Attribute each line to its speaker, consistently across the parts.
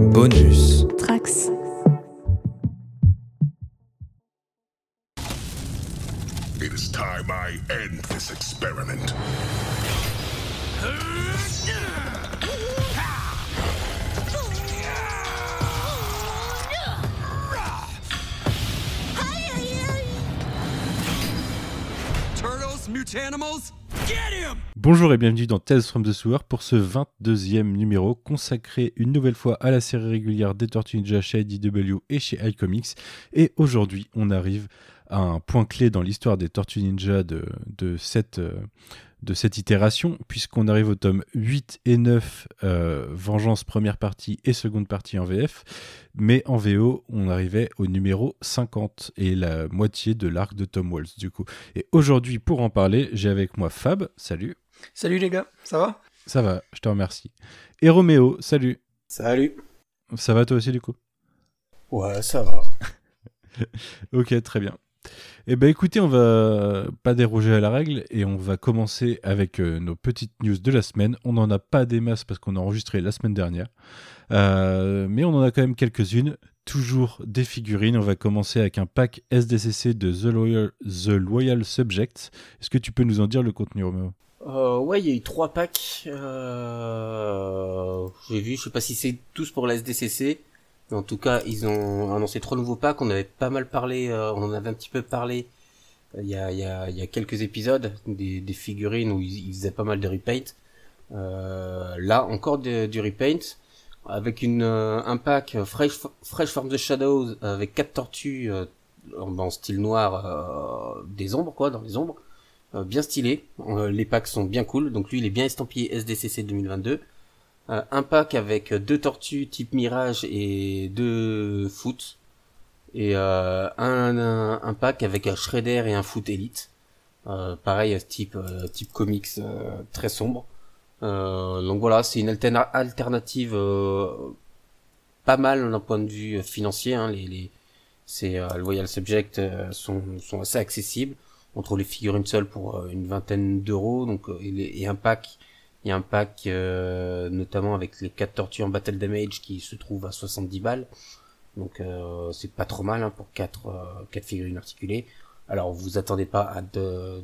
Speaker 1: Bonus.
Speaker 2: Trax.
Speaker 3: It is time I end this experiment.
Speaker 4: Turtles, Mutanimals, get him!
Speaker 5: Bonjour et bienvenue dans Tales from the Sewer pour ce 22e numéro consacré une nouvelle fois à la série régulière des Tortues Ninja chez IDW et chez iComics. Et aujourd'hui, on arrive à un point clé dans l'histoire des Tortues Ninja de, euh, cette itération, puisqu'on arrive au tome 8 et 9, euh, Vengeance première partie et seconde partie en VF, mais en VO, on arrivait au numéro 50 et la moitié de l'arc de Tom Waltz du coup. Et aujourd'hui, pour en parler, j'ai avec moi Fab, salut.
Speaker 6: Salut les gars, ça va?
Speaker 5: Ça va, je te remercie. Et Roméo, salut.
Speaker 7: Salut.
Speaker 5: Ça va toi aussi du coup?
Speaker 7: Ouais, ça va.
Speaker 5: Ok, très bien. Eh ben écoutez, on va pas déroger à la règle et on va commencer avec euh, nos petites news de la semaine. On n'en a pas des masses parce qu'on a enregistré la semaine dernière, Euh, mais on en a quand même quelques-unes. Toujours des figurines. On va commencer avec un pack SDCC de The Loyal, The Loyal Subject. Est-ce que tu peux nous en dire le contenu, Roméo?
Speaker 7: Euh, ouais, il y a eu trois packs. Euh... J'ai vu, je sais pas si c'est tous pour la SDCC. En tout cas, ils ont annoncé trois nouveaux packs. On avait pas mal parlé, euh, on en avait un petit peu parlé euh, il y a, quelques épisodes des, figurines où ils, faisaient pas mal de repaint. Là, encore du repaint. Avec une, un pack Fresh, Fresh from the Shadows avec quatre tortues en, style noir des ombres, quoi, dans les ombres. Euh, bien stylé. Euh, les packs sont bien cool. Donc lui, il est bien estampillé SDCC 2022. Euh, un pack avec deux tortues type Mirage et deux Foot. Et un, un, un pack avec un Shredder et un Foot Elite. Pareil, type, type comics très sombre. Donc voilà, c'est une alterna- alternative pas mal d'un point de vue financier. Hein, les, les, ces Loyal Subject sont, sont assez accessibles. On trouve les figurines seules pour euh, une vingtaine d'euros. Donc euh, et, un pack, il y a un pack euh, notamment avec les quatre tortues en Battle Damage qui se trouve à 70 balles. Donc c'est pas trop mal hein, pour quatre euh, quatre figurines articulées. Alors vous attendez pas à de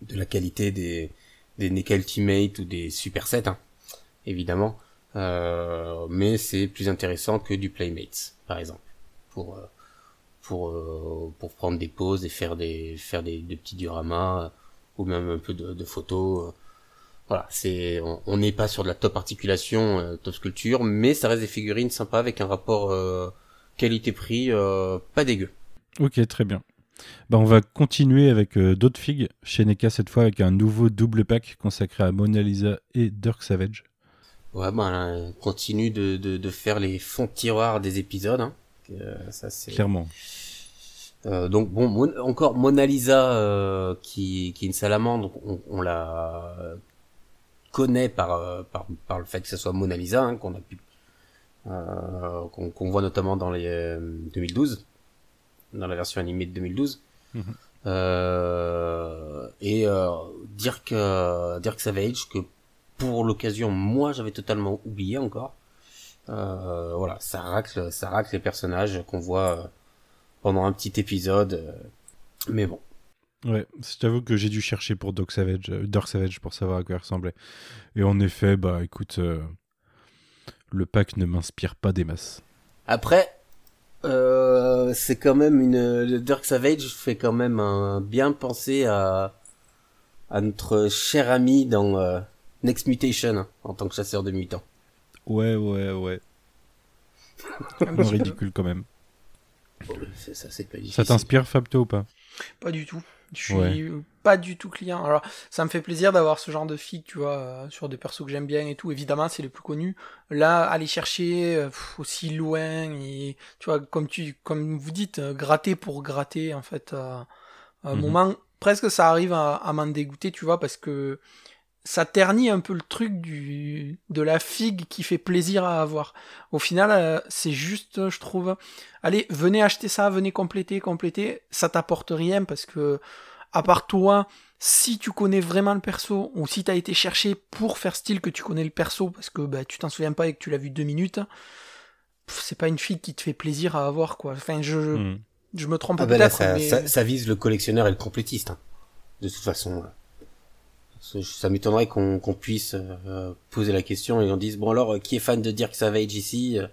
Speaker 7: de, la qualité des des NECA Ultimate ou des Super Sets, hein, évidemment. Mais c'est plus intéressant que du Playmates, par exemple, pour pour euh, pour prendre des pauses et faire des faire des, des petits dioramas euh, ou même un peu de, de photos. euh. Voilà, c'est on n'est pas sur de la top articulation, top sculpture, mais ça reste des figurines sympas avec un rapport qualité-prix euh, pas dégueu.
Speaker 5: Ok, très bien. Bah, on va continuer avec d'autres figues chez NECA cette fois avec un nouveau double pack consacré à Mona Lisa et Dirk Savage.
Speaker 7: Ouais, ben, là, continue de, de, de faire les fonds de tiroir des épisodes. Hein. Euh, ça, c'est...
Speaker 5: Clairement.
Speaker 7: Euh, donc bon, Mon- encore Mona Lisa euh, qui, qui est une salamandre, on, on la connaît par, par, par le fait que ce soit Mona Lisa, hein, qu'on a pu, euh, qu'on, voit notamment dans les euh, 2012, dans la version animée de 2012.
Speaker 5: Mhm.
Speaker 7: Et Dirk, euh, Dirk Savage que pour l'occasion moi j'avais totalement oublié encore. Euh, voilà, ça racle, ça racle les personnages qu'on voit euh, pendant un petit épisode. euh, mais bon,
Speaker 5: Ouais, je t'avoue que j'ai dû chercher pour Doc Savage, euh, Dark Savage pour savoir à quoi il ressemblait. Et en effet, bah écoute, euh, le pack ne m'inspire pas des masses.
Speaker 7: Après, euh, c'est quand même une. Le Dark Savage fait quand même un bien penser à à notre cher ami dans Next Mutation hein, en tant que chasseur de mutants.
Speaker 5: Ouais, ouais, ouais.
Speaker 6: Un
Speaker 5: Non,
Speaker 6: peu.
Speaker 5: ridicule quand même.
Speaker 7: Ça, pas
Speaker 5: t'inspire, Fab, toi ou pas?
Speaker 6: Pas du tout. Je suis
Speaker 5: Ouais.
Speaker 6: pas du tout client. Alors, ça me fait plaisir d'avoir ce genre de figue, tu vois, euh, sur des persos que j'aime bien et tout. Évidemment, c'est les plus connus. Là, aller chercher euh, pff, aussi loin et, tu vois, comme tu, comme vous dites, euh, gratter pour gratter, en fait, euh, à un
Speaker 5: Mhm.
Speaker 6: moment, presque ça arrive à, à m'en dégoûter, tu vois, parce que ça ternit un peu le truc du, de la figue qui fait plaisir à avoir. Au final, euh, c'est juste, je trouve, allez, venez acheter ça, venez compléter, compléter, ça t'apporte rien parce que, à part toi, si tu connais vraiment le perso, ou si t'as été cherché pour faire style que tu connais le perso, parce que bah, tu t'en souviens pas et que tu l'as vu deux minutes, c'est pas une fille qui te fait plaisir à avoir, quoi. Enfin, je,
Speaker 5: Hmm.
Speaker 6: je me trompe
Speaker 7: Ah bah là,
Speaker 6: peut-être,
Speaker 7: ça,
Speaker 6: mais...
Speaker 7: ça, ça vise le collectionneur et le complétiste. hein. De toute façon, là. Ça- m'étonnerait qu'on puisse euh, poser la question et on dise bon alors euh, qui est fan de Dirk Savage ici Euh,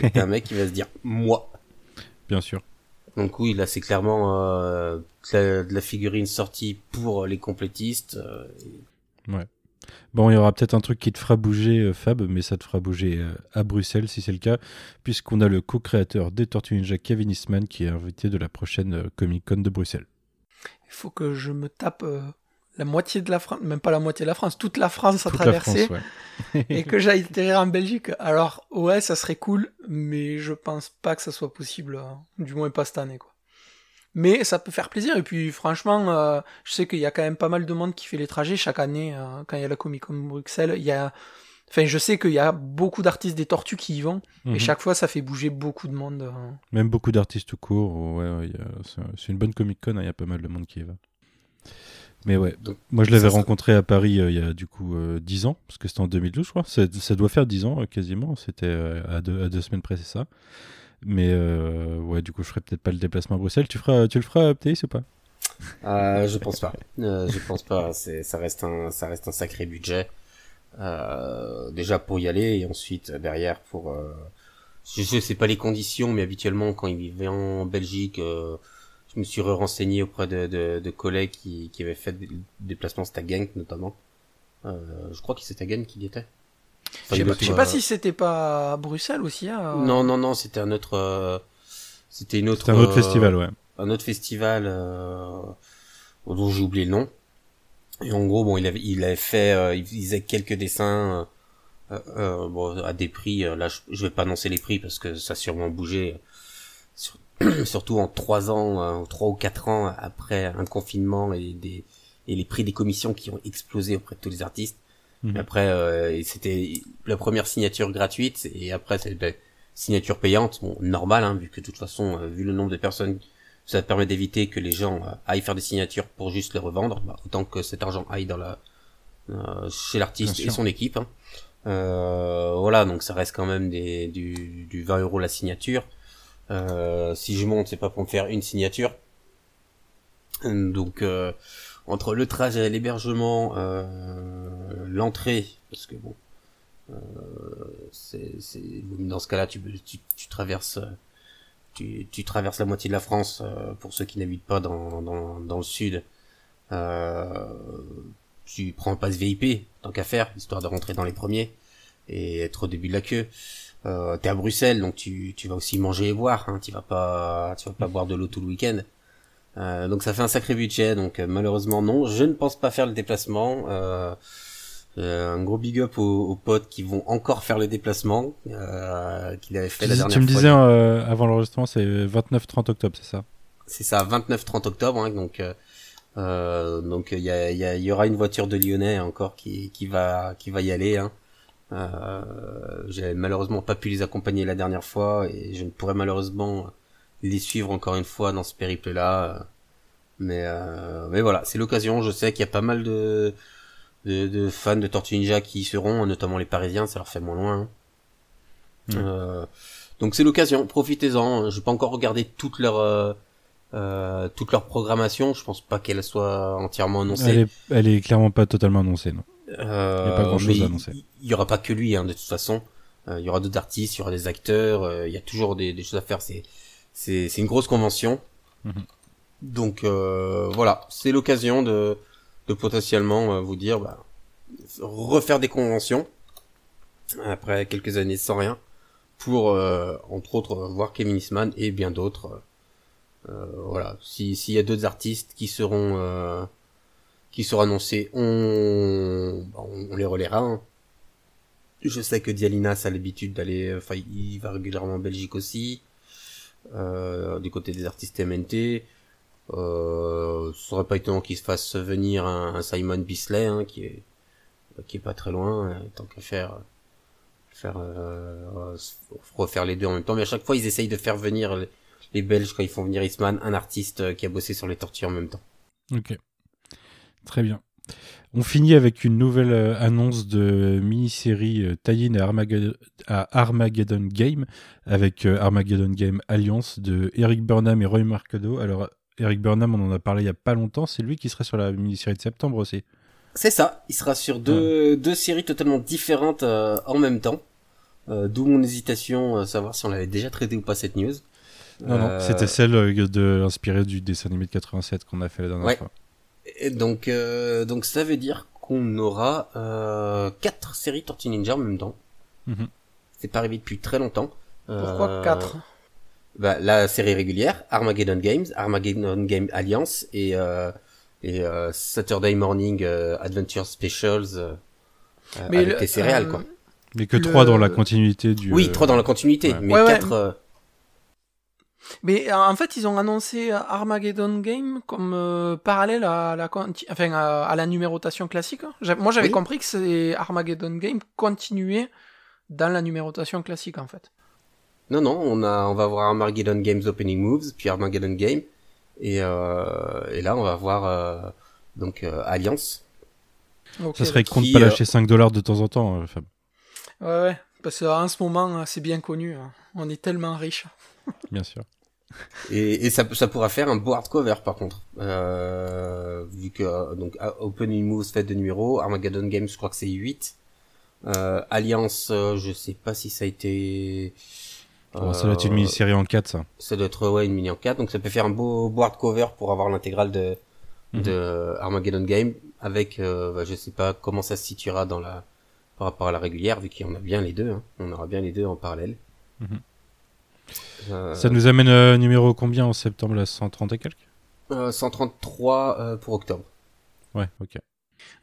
Speaker 7: C'est un mec qui va se dire moi.
Speaker 5: Bien sûr.
Speaker 7: Donc oui, là c'est clairement euh, de, la, de la figurine sortie pour les complétistes. euh,
Speaker 5: Bon, il y aura peut-être un truc qui te fera bouger, euh, Fab, mais ça te fera bouger euh, à Bruxelles si c'est le cas, puisqu'on a le co-créateur des Tortues Ninja, Kevin Eastman, qui est invité de la prochaine euh, Comic Con de Bruxelles.
Speaker 6: Il faut que je me tape euh, la moitié de la France, même pas la moitié de la France, toute la France à traverser,
Speaker 5: ouais.
Speaker 6: et que j'aille atterrir en Belgique. Alors, ouais, ça serait cool, mais je pense pas que ça soit possible, euh, du moins pas cette année, quoi. Mais ça peut faire plaisir, et puis franchement, euh, je sais qu'il y a quand même pas mal de monde qui fait les trajets chaque année, euh, quand il y a la Comic Con Bruxelles, il y a... Enfin, je sais qu'il y a beaucoup d'artistes des tortues qui y vont,
Speaker 5: Mhm.
Speaker 6: et chaque fois, ça fait bouger beaucoup de monde. euh.
Speaker 5: Même beaucoup d'artistes tout court. Ouais, c'est- une bonne Comic Con, hein, il y a pas mal de monde qui y va. Mais ouais,
Speaker 7: Donc,
Speaker 5: moi je l'avais rencontré à Paris euh, il y a du coup euh, 10 ans, parce que c'était en 2012, je crois. Ça, ça doit faire 10 ans euh, quasiment, c'était euh, à, deux, à deux semaines près, c'est ça. Mais ouais, du coup, je ferai peut-être pas le déplacement à Bruxelles. Tu, feras, tu le feras, Ptéis, ou pas?
Speaker 7: Je pense pas. Je pense pas. Ça reste un, ça reste un sacré budget. Déjà pour y aller et ensuite derrière pour. Je, sais pas les conditions, mais habituellement quand il vivait en Belgique, je me suis renseigné auprès de, de, de collègues qui, qui avaient fait des déplacements. C'était à Genk notamment. Euh, je crois que c'était à Genk qu'il y était.
Speaker 6: Je
Speaker 7: Enfin,
Speaker 6: sais pas, sais pas
Speaker 7: euh,
Speaker 6: si c'était pas à Bruxelles aussi. hein.
Speaker 7: Non, non, non, c'était un autre. euh, c'était une autre.
Speaker 5: C'est un autre
Speaker 7: euh,
Speaker 5: festival, ouais.
Speaker 7: un autre festival euh, dont j'ai oublié le nom. Et en gros, bon, il avait, il avait fait, euh, il faisait quelques dessins euh, euh, bon, à des prix. euh, là, je, je vais pas annoncer les prix parce que ça a sûrement bougé. Sur- surtout en trois ans, euh, trois ou quatre ans après un confinement et des et les prix des commissions qui ont explosé auprès de tous les artistes.
Speaker 5: Mhm.
Speaker 7: Après, euh, c'était la première signature gratuite et après c'est ben, signature payante, bon normal hein, vu que de toute façon, euh, vu le nombre de personnes, ça permet d'éviter que les gens euh, aillent faire des signatures pour juste les revendre, bah, autant que cet argent aille dans la euh, chez l'artiste et son équipe. hein. Euh, voilà, donc ça reste quand même des, du, du 20 euros la signature. Euh, si je monte, c'est pas pour me faire une signature. Donc euh, entre le trajet, l'hébergement, euh, l'entrée, parce que bon, euh, c'est, dans ce cas-là, tu, tu, tu traverses, tu, tu traverses la moitié de la France pour ceux qui n'habitent pas dans, dans, dans le sud. Tu prends un passe VIP, tant qu'à faire, histoire de rentrer dans les premiers et être au début de la queue. Euh, t'es à Bruxelles, donc tu, tu vas aussi manger et boire. Hein, tu vas pas, tu vas pas boire de l'eau tout le week-end. Euh, donc ça fait un sacré budget, donc euh, malheureusement non, je ne pense pas faire le déplacement. Euh, euh, un gros big up aux, aux potes qui vont encore faire le déplacement, euh, qu'il avait fait
Speaker 5: Tu,
Speaker 7: la dernière
Speaker 5: tu me
Speaker 7: fois.
Speaker 5: disais euh, avant l'enregistrement, c'est 29-30 octobre, c'est ça?
Speaker 7: C'est ça, 29-30 octobre, hein, donc donc il y, a, y, a- y aura une voiture de Lyonnais encore qui, qui va qui va y aller. Hein. Euh, J'ai malheureusement pas pu les accompagner la dernière fois et je ne pourrais malheureusement les suivre encore une fois dans ce périple-là. Mais euh, mais voilà, c'est l'occasion. Je sais qu'il y a pas mal de, de de fans de Tortue Ninja qui y seront, notamment les Parisiens. Ça leur fait moins loin. hein. Euh, donc c'est l'occasion. Profitez-en. Je pas encore regardé toute leur euh, euh, toute leur programmation. Je pense pas qu'elle soit entièrement annoncée.
Speaker 5: elle est, elle est clairement pas totalement annoncée, non Il y a pas grand-chose
Speaker 7: mais
Speaker 5: à annoncer.
Speaker 7: Il il y aura pas que lui, hein, de toute façon. Euh, il y aura d'autres artistes, il y aura des acteurs. euh, il y a toujours des, des choses à faire. C'est c'est c'est une grosse convention.
Speaker 5: Mhm.
Speaker 7: Donc euh, voilà, c'est l'occasion de de potentiellement euh, vous dire bah, refaire des conventions après quelques années sans rien pour euh, entre autres voir Kevin Eastman et bien d'autres. Euh, voilà, si s'il y a d'autres artistes qui seront euh, qui seront annoncés, on bah, on, on les relaiera. hein. Je sais que Dialinas a l'habitude d'aller, enfin il va régulièrement en Belgique aussi, euh, du côté des artistes MNT. Euh, ce serait pas étonnant qu'il se fasse venir un, un Simon Bisley, hein, qui est qui est pas très loin, euh, tant qu'à faire faire euh, refaire les deux en même temps. Mais à chaque fois, ils essayent de faire venir les, les Belges quand ils font venir Eastman, un artiste euh, qui a bossé sur les tortues en même temps.
Speaker 5: Ok. Très bien. On finit avec une nouvelle euh, annonce de mini-série euh, tie-in à Armageddon, à Armageddon Game avec euh, Armageddon Game Alliance de Eric Burnham et Roy Marcado. Alors, Eric Burnham, on en a parlé il y a pas longtemps, c'est lui qui serait sur la mini-série de septembre aussi.
Speaker 7: C'est ça, il sera sur deux, deux séries totalement différentes euh, en même temps. Euh, D'où mon hésitation à savoir si on l'avait déjà traité ou pas cette news.
Speaker 5: Non, non, c'était celle de inspirée du dessin animé de 87 qu'on a fait la dernière
Speaker 7: Ouais.
Speaker 5: fois.
Speaker 7: Et donc, euh, donc ça veut dire qu'on aura euh, quatre séries Tortue Ninja en même temps.
Speaker 5: Mhm.
Speaker 7: C'est pas arrivé depuis très longtemps.
Speaker 6: Pourquoi
Speaker 7: Euh,
Speaker 6: 4
Speaker 7: bah, La série régulière, Armageddon Games, Armageddon Game Alliance et, euh, et euh, Saturday Morning euh, Adventure Specials euh, euh,
Speaker 6: Mais
Speaker 7: avec
Speaker 6: le-
Speaker 7: les céréales
Speaker 6: euh,
Speaker 7: quoi.
Speaker 5: Mais que
Speaker 6: Le-
Speaker 5: trois dans la continuité du.
Speaker 7: Oui,
Speaker 5: euh,
Speaker 7: trois dans la continuité,
Speaker 5: ouais.
Speaker 7: mais
Speaker 6: Ouais, ouais.
Speaker 7: quatre.
Speaker 6: Mais euh, en fait, ils ont annoncé euh, Armageddon Game comme euh, parallèle à la, conti- enfin, à, à la numérotation classique. J'a- Moi, j'avais
Speaker 7: Oui.
Speaker 6: compris que c'est Armageddon Game continué dans la numérotation classique, en fait.
Speaker 7: Non, non, on a, on va voir Armageddon Games Opening Moves, puis Armageddon Game, et, euh, et là on va voir euh, donc euh, Alliance.
Speaker 5: Ça serait
Speaker 6: d'accord.
Speaker 5: con de
Speaker 7: Qui,
Speaker 5: pas
Speaker 7: euh,
Speaker 5: lâcher 5 dollars de temps en temps, euh, Fab.
Speaker 6: Ouais, ouais. Parce qu'en ce moment, c'est bien connu. hein. On est tellement riche.
Speaker 5: Bien sûr.
Speaker 7: Et, et ça, ça pourra faire un board cover par contre, euh, vu que euh, donc euh, Opening Moves fait de numéros, Armageddon Games je crois que c'est 8. Euh, Alliance, euh, je sais pas si ça a été.
Speaker 5: Bon, ça doit être une
Speaker 7: euh,
Speaker 5: mini-série en 4, ça.
Speaker 7: Ça doit être ouais, une mini en 4, donc ça peut faire un beau board cover pour avoir l'intégrale de,
Speaker 5: Mhm.
Speaker 7: de Armageddon Game, avec, euh, bah, je sais pas comment ça se situera dans la, par rapport à la régulière, vu qu'il y en a bien les deux, hein. on aura bien les deux en parallèle.
Speaker 5: Mhm.
Speaker 7: Euh,
Speaker 5: Ça nous amène euh, numéro combien en septembre, là 130 et quelques?
Speaker 7: Euh, 133 euh, pour octobre.
Speaker 5: Ouais, ok.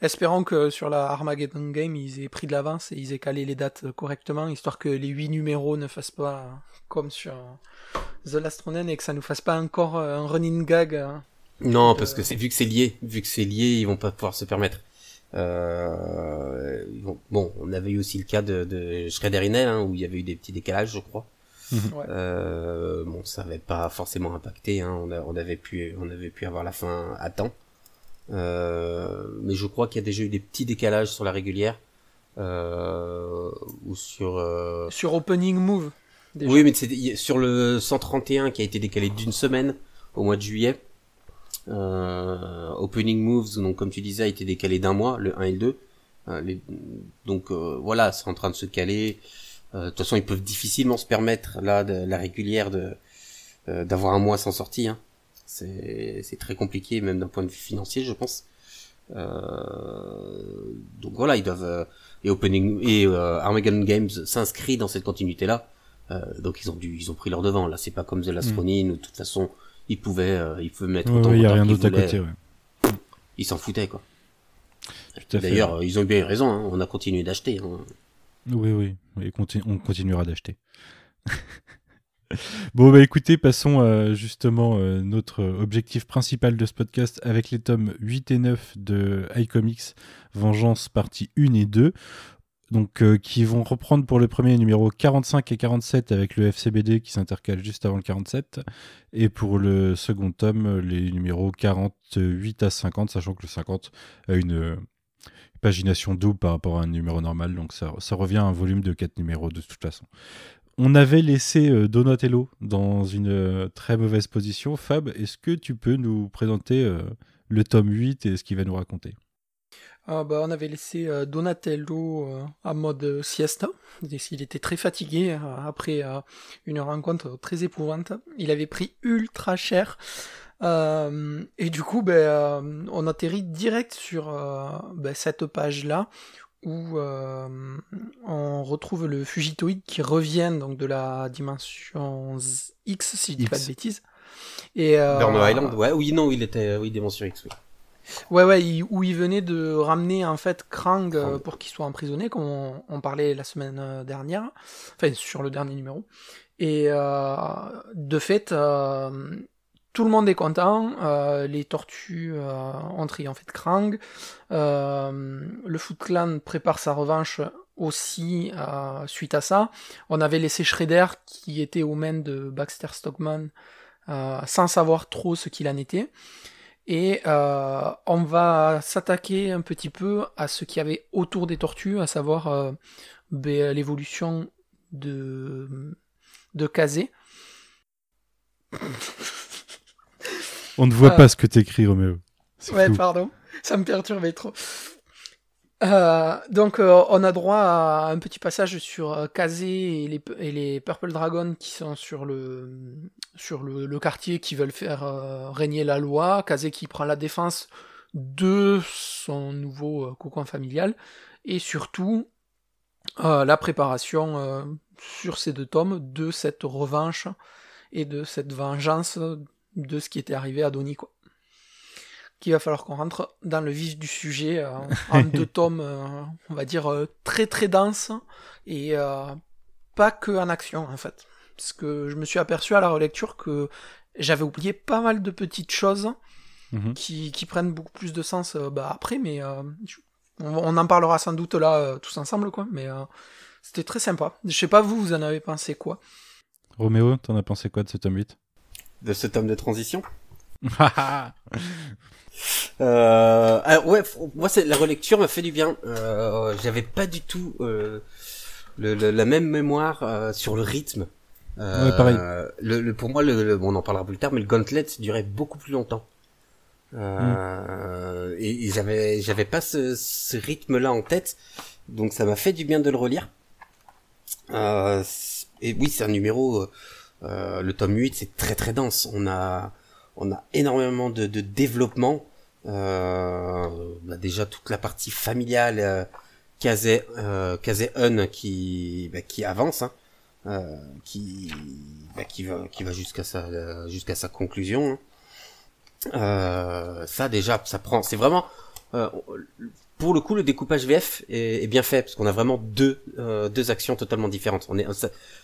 Speaker 6: Espérons que sur la Armageddon Game, ils aient pris de l'avance et ils aient calé les dates correctement, histoire que les 8 numéros ne fassent pas comme sur The Last Ronin et que ça nous fasse pas encore euh, un running gag. hein.
Speaker 7: Non,
Speaker 6: Euh,
Speaker 7: parce que c'est vu que c'est lié, vu que c'est lié, ils vont pas pouvoir se permettre. Euh, bon, on avait eu aussi le cas de, de Shredder Inel, hein, où il y avait eu des petits décalages, je crois.
Speaker 6: Ouais.
Speaker 7: Euh, bon, ça avait pas forcément impacté. Hein, on, a- on avait pu, on avait pu avoir la fin à temps. Euh, mais je crois qu'il y a déjà eu des petits décalages sur la régulière euh, ou sur. euh,
Speaker 6: Sur Opening Move. déjà.
Speaker 7: oui, mais c'est sur le 131 qui a été décalé d'une semaine au mois de juillet. Euh, Opening Moves, donc comme tu disais, a été décalé d'un mois, le 1 et le 2. Euh, les- donc euh, voilà, c'est en train de se caler. Euh, De toute façon, ils peuvent difficilement se permettre là de la régulière de euh, d'avoir un mois sans sortie. Hein. C'est c'est très compliqué, même d'un point de vue financier, je pense. Euh, donc voilà, ils doivent euh, et Opening et euh, Armageddon Games s'inscrit dans cette continuité là. Euh, donc ils ont dû, ils ont pris leur devant. Là, c'est pas comme The Last
Speaker 5: Mm.
Speaker 7: Ronin où de toute façon ils pouvaient, euh, ils pouvaient mettre
Speaker 5: Ouais,
Speaker 7: autant
Speaker 5: ouais, y a
Speaker 7: retard
Speaker 5: rien d'autre à côté, ouais.
Speaker 7: Ils s'en foutaient quoi. D'ailleurs, ils ont bien eu raison. Hein, on a continué d'acheter. Hein.
Speaker 5: Oui, oui, on continuera d'acheter. bon, bah écoutez, passons à justement euh, notre objectif principal de ce podcast avec les tomes 8 et 9 de iComics Vengeance partie 1 et 2. Donc, euh, qui vont reprendre pour le premier numéro 45 et 47 avec le FCBD qui s'intercale juste avant le 47. Et pour le second tome, euh, les numéros 48 à 50, sachant que le 50 a une, euh, pagination double par rapport à un numéro normal, donc ça, ça revient à un volume de 4 numéros de toute façon. On avait laissé euh, Donatello dans une euh, très mauvaise position. Fab, est-ce que tu peux nous présenter euh, le tome 8 et ce qu'il va nous raconter?
Speaker 6: Ah bah, on avait laissé Donatello en mode siesta. Il était très fatigué après une rencontre très épouvante. Il avait pris ultra cher. Euh, et du coup, ben, euh, on atterrit direct sur euh, ben, cette page-là où euh, on retrouve le Fugitoïde qui revient donc de la dimension X, si je dis pas de bêtises. Et, euh,
Speaker 7: Burno Island, ouais, oui, non, il était, oui, Dimension X, oui.
Speaker 6: Ouais, ouais, il- où il venait de ramener en fait Krang euh, pour qu'il soit emprisonné, comme on, on parlait la semaine dernière, enfin sur le dernier numéro. Et euh, de fait, euh, tout le monde est content, euh, les tortues euh, ont triomphé de Krang, le Foot Clan prépare sa revanche aussi euh, suite à ça. On avait laissé Shredder qui était aux mains de Baxter Stockman euh, sans savoir trop ce qu'il en était. Et on va s'attaquer un petit peu à ce qu'il y avait autour des tortues, à savoir ben, l'évolution de, de Kazé.
Speaker 5: On ne voit
Speaker 6: Ah.
Speaker 5: pas ce que t'écris, Roméo.
Speaker 6: Ouais,
Speaker 5: fou.
Speaker 6: pardon, ça me perturbait trop. Euh, donc, euh, on a droit à un petit passage sur euh, Kazé et les, et les Purple Dragons qui sont sur le, sur le, le quartier qui veulent faire régner la loi. Kazé qui prend la défense de son nouveau cocon familial. Et surtout, la préparation sur ces deux tomes de cette revanche et de cette vengeance de ce qui était arrivé à Donnie, quoi qu'il va falloir qu'on rentre dans le vif du sujet euh, en deux tomes, euh, on va dire, euh, très très denses et pas que en action en fait. Parce que je me suis aperçu à la relecture que j'avais oublié pas mal de petites choses
Speaker 5: Mhm.
Speaker 6: qui, qui prennent beaucoup plus de sens bah, après, mais on, on en parlera sans doute là tous ensemble, quoi. Mais c'était très sympa. Je sais pas vous, vous en avez pensé quoi?
Speaker 5: Roméo, t'en as pensé quoi de ce tome 8
Speaker 7: De ce tome de transition. Euh, alors, ouais, moi c'est la relecture m'a fait du bien. Euh, J'avais pas du tout euh, le, le- la même mémoire euh, sur le rythme. Euh,
Speaker 5: Ouais, pareil.
Speaker 7: Le, le- pour moi, le, le- bon, on en parlera plus tard, mais le Gauntlet durait beaucoup plus longtemps. Euh, Et, et j'avais j'avais pas ce, ce rythme-là en tête, donc ça m'a fait du bien de le relire. Euh, et oui, c'est un numéro. Euh, euh, le tome 8, c'est très très dense. On a on a énormément de, de développement. Euh, bah déjà toute la partie familiale, euh, Kazé, euh, Kazé Un qui, bah, qui avance, hein, euh, qui, bah, qui va, qui va jusqu'à sa, euh, jusqu'à sa conclusion. hein. Euh, ça déjà, ça prend, c'est vraiment, euh, pour le coup, le découpage VF est, bien fait parce qu'on a vraiment deux, euh, deux actions totalement différentes. On est,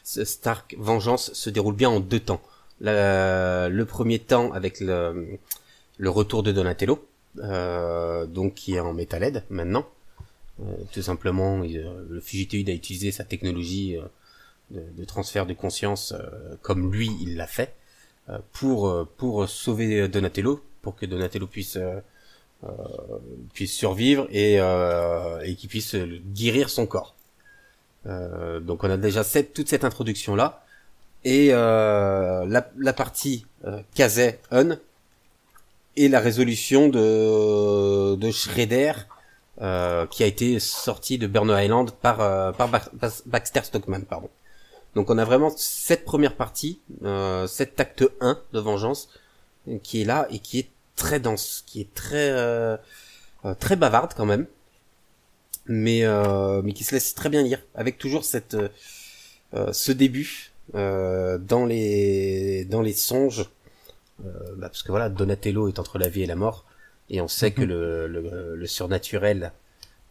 Speaker 7: Stark Vengeance se déroule bien en deux temps. Le premier temps avec le, le retour de Donatello, euh, donc qui est en métal maintenant. Euh, tout simplement, euh, le Fugitoid a utilisé sa technologie euh, de, de transfert de conscience comme lui il l'a fait pour pour sauver Donatello, pour que Donatello puisse puisse survivre et euh, et qu'il puisse guérir son corps. Euh, donc on a déjà cette, toute cette introduction là et euh, la, la partie euh, Kazé Un et la résolution de, de Shredder euh, qui a été sorti de Burner Island par, euh, par Baxter Stockman. Pardon. Donc on a vraiment cette première partie, euh, cet acte 1 de Vengeance qui est là et qui est très dense, qui est très euh, euh, très bavarde quand même, mais euh, mais qui se laisse très bien lire, avec toujours cette euh, euh, ce début euh, dans les dans les songes. Euh, bah, parce que voilà, Donatello est entre la vie et la mort, et on sait que le, le, le surnaturel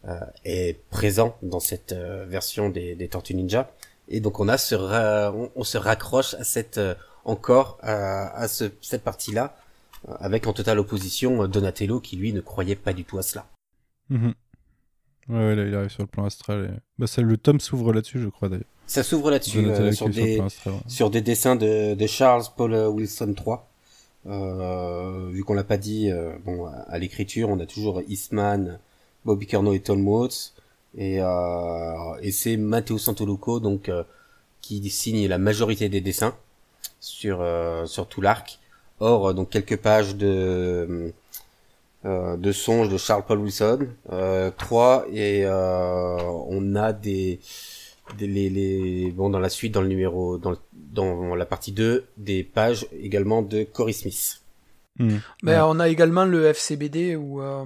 Speaker 7: euh, est présent dans cette version des, des Tortues Ninja, et donc on a ce on, on se raccroche à cette euh, encore à, à ce, cette partie-là, euh, avec en totale opposition euh, Donatello qui lui ne croyait pas du tout à cela.
Speaker 5: Mhm. Ouais, ouais, là, il arrive sur le plan astral. et- Bah, ça, le tome s'ouvre là-dessus, je crois, d'ailleurs.
Speaker 7: Ça s'ouvre là-dessus euh, sur des
Speaker 5: plan astral, ouais.
Speaker 7: sur des dessins de, de Charles Paul Wilson III. Euh, vu qu'on l'a pas dit, euh, bon, à, l'écriture, on a toujours Eastman, Bobby Curnow et Tom Watts, et, euh, et c'est Matteo Santoluco donc euh, qui signe la majorité des dessins sur euh, sur tout l'arc. Or, euh, donc quelques pages de euh, de songes de Charles Paul Wilson, euh, trois et euh, on a des des- les, les, bon, dans la suite, dans le numéro, dans, le- dans la partie 2, des pages également de Cory Smith.
Speaker 5: Mhm.
Speaker 6: Mais
Speaker 5: Ouais.
Speaker 6: on a également le FCBD où euh,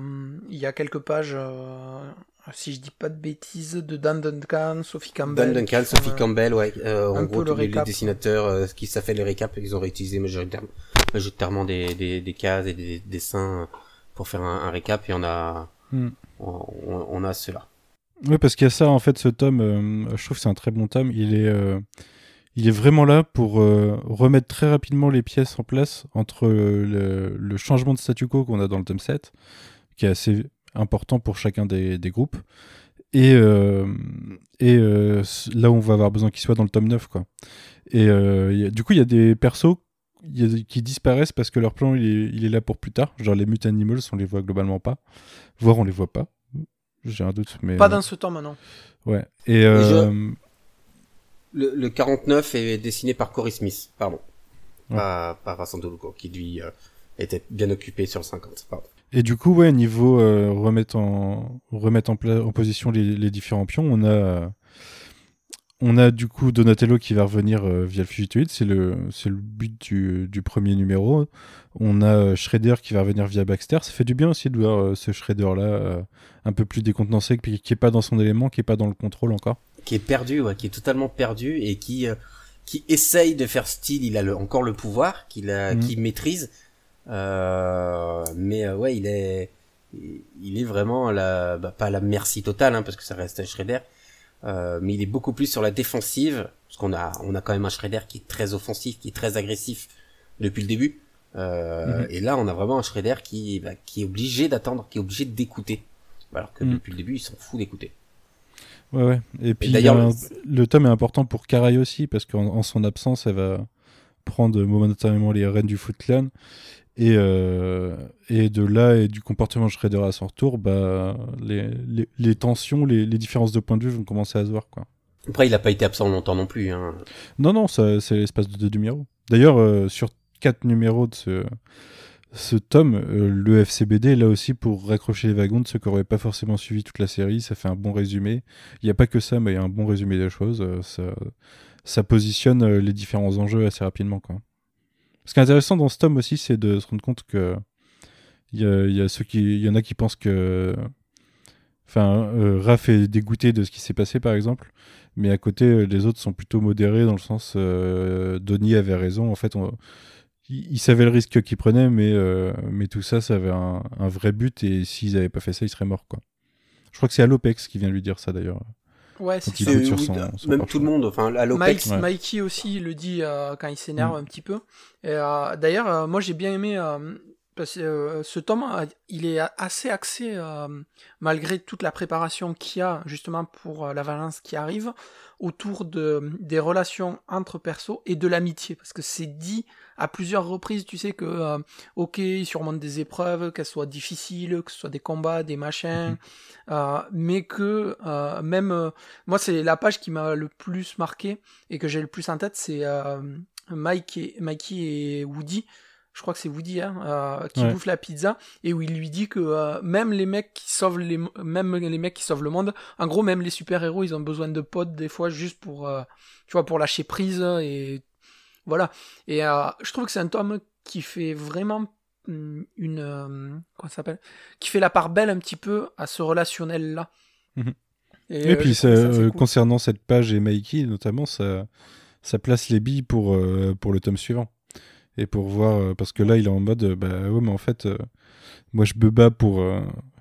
Speaker 6: il y a quelques pages, euh, si je dis pas de bêtises, de Dan Duncan, Sophie Campbell.
Speaker 7: Dan Duncan, Sophie Campbell, ouais, euh, en gros,
Speaker 6: le
Speaker 7: tous les, dessinateurs euh, qui savent faire les récaps, ils ont réutilisé majoritairement, majoritairement des, des, des cases et des, dessins pour faire un, un récap, et on a,
Speaker 5: Mhm.
Speaker 7: on, a cela.
Speaker 5: Oui, parce qu'il y a ça, en fait, ce tome, euh, je trouve que c'est un très bon tome. Il est, euh, il est vraiment là pour euh, remettre très rapidement les pièces en place entre euh, le, le changement de statu quo qu'on a dans le tome 7, qui est assez important pour chacun des, des groupes, et, euh, et euh, là où on va avoir besoin qu'il soit dans le tome 9. Quoi. Et euh, il y a- du coup, il y a des persos qui disparaissent parce que leur plan il est, il est là pour plus tard. Genre les Mutant Animals, on les voit globalement pas. Voire on les voit pas. J'ai un doute, mais.
Speaker 6: Pas
Speaker 5: euh,
Speaker 6: dans ce tome, non.
Speaker 5: Ouais. Et. euh,
Speaker 7: Le, le 49 est dessiné par Cory Smith, pardon.
Speaker 5: Ouais.
Speaker 7: Pas, pas Vincent Deluco, qui lui euh, était bien occupé sur le 50. Pardon.
Speaker 5: Et du coup, ouais, niveau euh, remettre en remettre en, pla- en position les, les différents pions, on a euh, on a du coup Donatello qui va revenir euh, via le Fugitoid, c'est le c'est le but du, du premier numéro. On a euh, Shredder qui va revenir via Baxter. Ça fait du bien aussi de voir euh, ce Shredder là un peu plus décontenancé, qui, qui est pas dans son élément, qui est pas dans le contrôle encore.
Speaker 7: Qui est perdu, ouais, qui est totalement perdu et qui qui essaye de faire style. Il a le, encore le pouvoir, qu'il a,
Speaker 5: Mhm.
Speaker 7: qu'il maîtrise. Euh, mais ouais, il est il est vraiment à la bah, pas à la merci totale hein, parce que ça reste un Shredder. Euh, mais il est beaucoup plus sur la défensive parce qu'on a on a quand même un Shredder qui est très offensif, qui est très agressif depuis le début. Euh,
Speaker 5: Mhm.
Speaker 7: Et là, on a vraiment un Shredder qui bah, qui est obligé d'attendre, qui est obligé d'écouter, alors que
Speaker 5: Mhm.
Speaker 7: depuis le début, il s'en fout d'écouter.
Speaker 5: Ouais, ouais. Et puis
Speaker 7: d'ailleurs, le-
Speaker 5: le tome est important pour Karai aussi, parce qu'en en son absence, elle va prendre momentanément les rênes du Foot Clan. Et, euh, et de là, et du comportement de Shredder à son retour, bah, les, les, les tensions, les, les différences de point de vue vont commencer à se voir. Quoi.
Speaker 7: Après, il a pas été absent longtemps non plus. Hein.
Speaker 5: Non, non, c'est l'espace de deux numéros. D'ailleurs, euh, sur quatre numéros de ce, ce tome, euh, le FCBD est là aussi pour raccrocher les wagons de ceux qui n'auraient pas forcément suivi toute la série. Ça fait un bon résumé. Il n'y a pas que ça, mais il y a un bon résumé des choses. Ça, ça positionne euh, les différents enjeux assez rapidement. Quoi. Ce qui est intéressant dans ce tome aussi, c'est de se rendre compte que il y, y en a qui pensent que, enfin, euh, Raph est dégoûté de ce qui s'est passé, par exemple. Mais à côté, euh, les autres sont plutôt modérés dans le sens euh, Donnie avait raison. En fait, il, savait le risque qu'il prenait, mais, mais tout ça, ça avait un, vrai but. Et s'ils n'avaient pas fait ça, ils seraient morts. Quoi. Je crois que c'est Alopex qui vient lui dire ça d'ailleurs.
Speaker 6: Ouais, c'est ça.
Speaker 5: sur son- son
Speaker 7: même
Speaker 5: parfum.
Speaker 7: tout le monde, enfin, à
Speaker 6: Mike,
Speaker 7: l'OPEX.
Speaker 5: Ouais.
Speaker 6: Mikey aussi le dit euh, quand il s'énerve
Speaker 5: Mm.
Speaker 6: un petit peu. Et, euh, D'ailleurs, euh, moi j'ai bien aimé euh, parce que euh, ce tome, il est assez axé euh, malgré toute la préparation qu'il y a justement pour euh, la Valence qui arrive autour de des relations entre persos et de l'amitié parce que c'est dit à plusieurs reprises, tu sais que euh, ok, ils surmontent des épreuves, qu'elles soient difficiles, que ce soit des combats, des machins, euh, mais que euh, même euh, moi c'est la page qui m'a le plus marqué et que j'ai le plus en tête, c'est euh, Mike et, Mikey et Woody. Je crois que c'est Woody hein, euh, qui
Speaker 5: Ouais.
Speaker 6: bouffe la pizza et où il lui dit que euh, même les mecs qui sauvent les même les mecs qui sauvent le monde, en gros même les super héros ils ont besoin de potes des fois juste pour euh, tu vois pour lâcher prise et voilà. Et je trouve que c'est un tome qui fait vraiment hum, une comment ça s'appelle qui fait la part belle un petit peu à ce relationnel là.
Speaker 5: Mhm.
Speaker 6: Et,
Speaker 5: Et puis, ça,
Speaker 6: cool.
Speaker 5: concernant cette page et Mikey, notamment, ça, ça place les billes pour, pour le tome suivant. Et pour voir, euh, parce que là, il est en mode, euh, bah ouais, mais en fait, euh, moi, je me bats pour.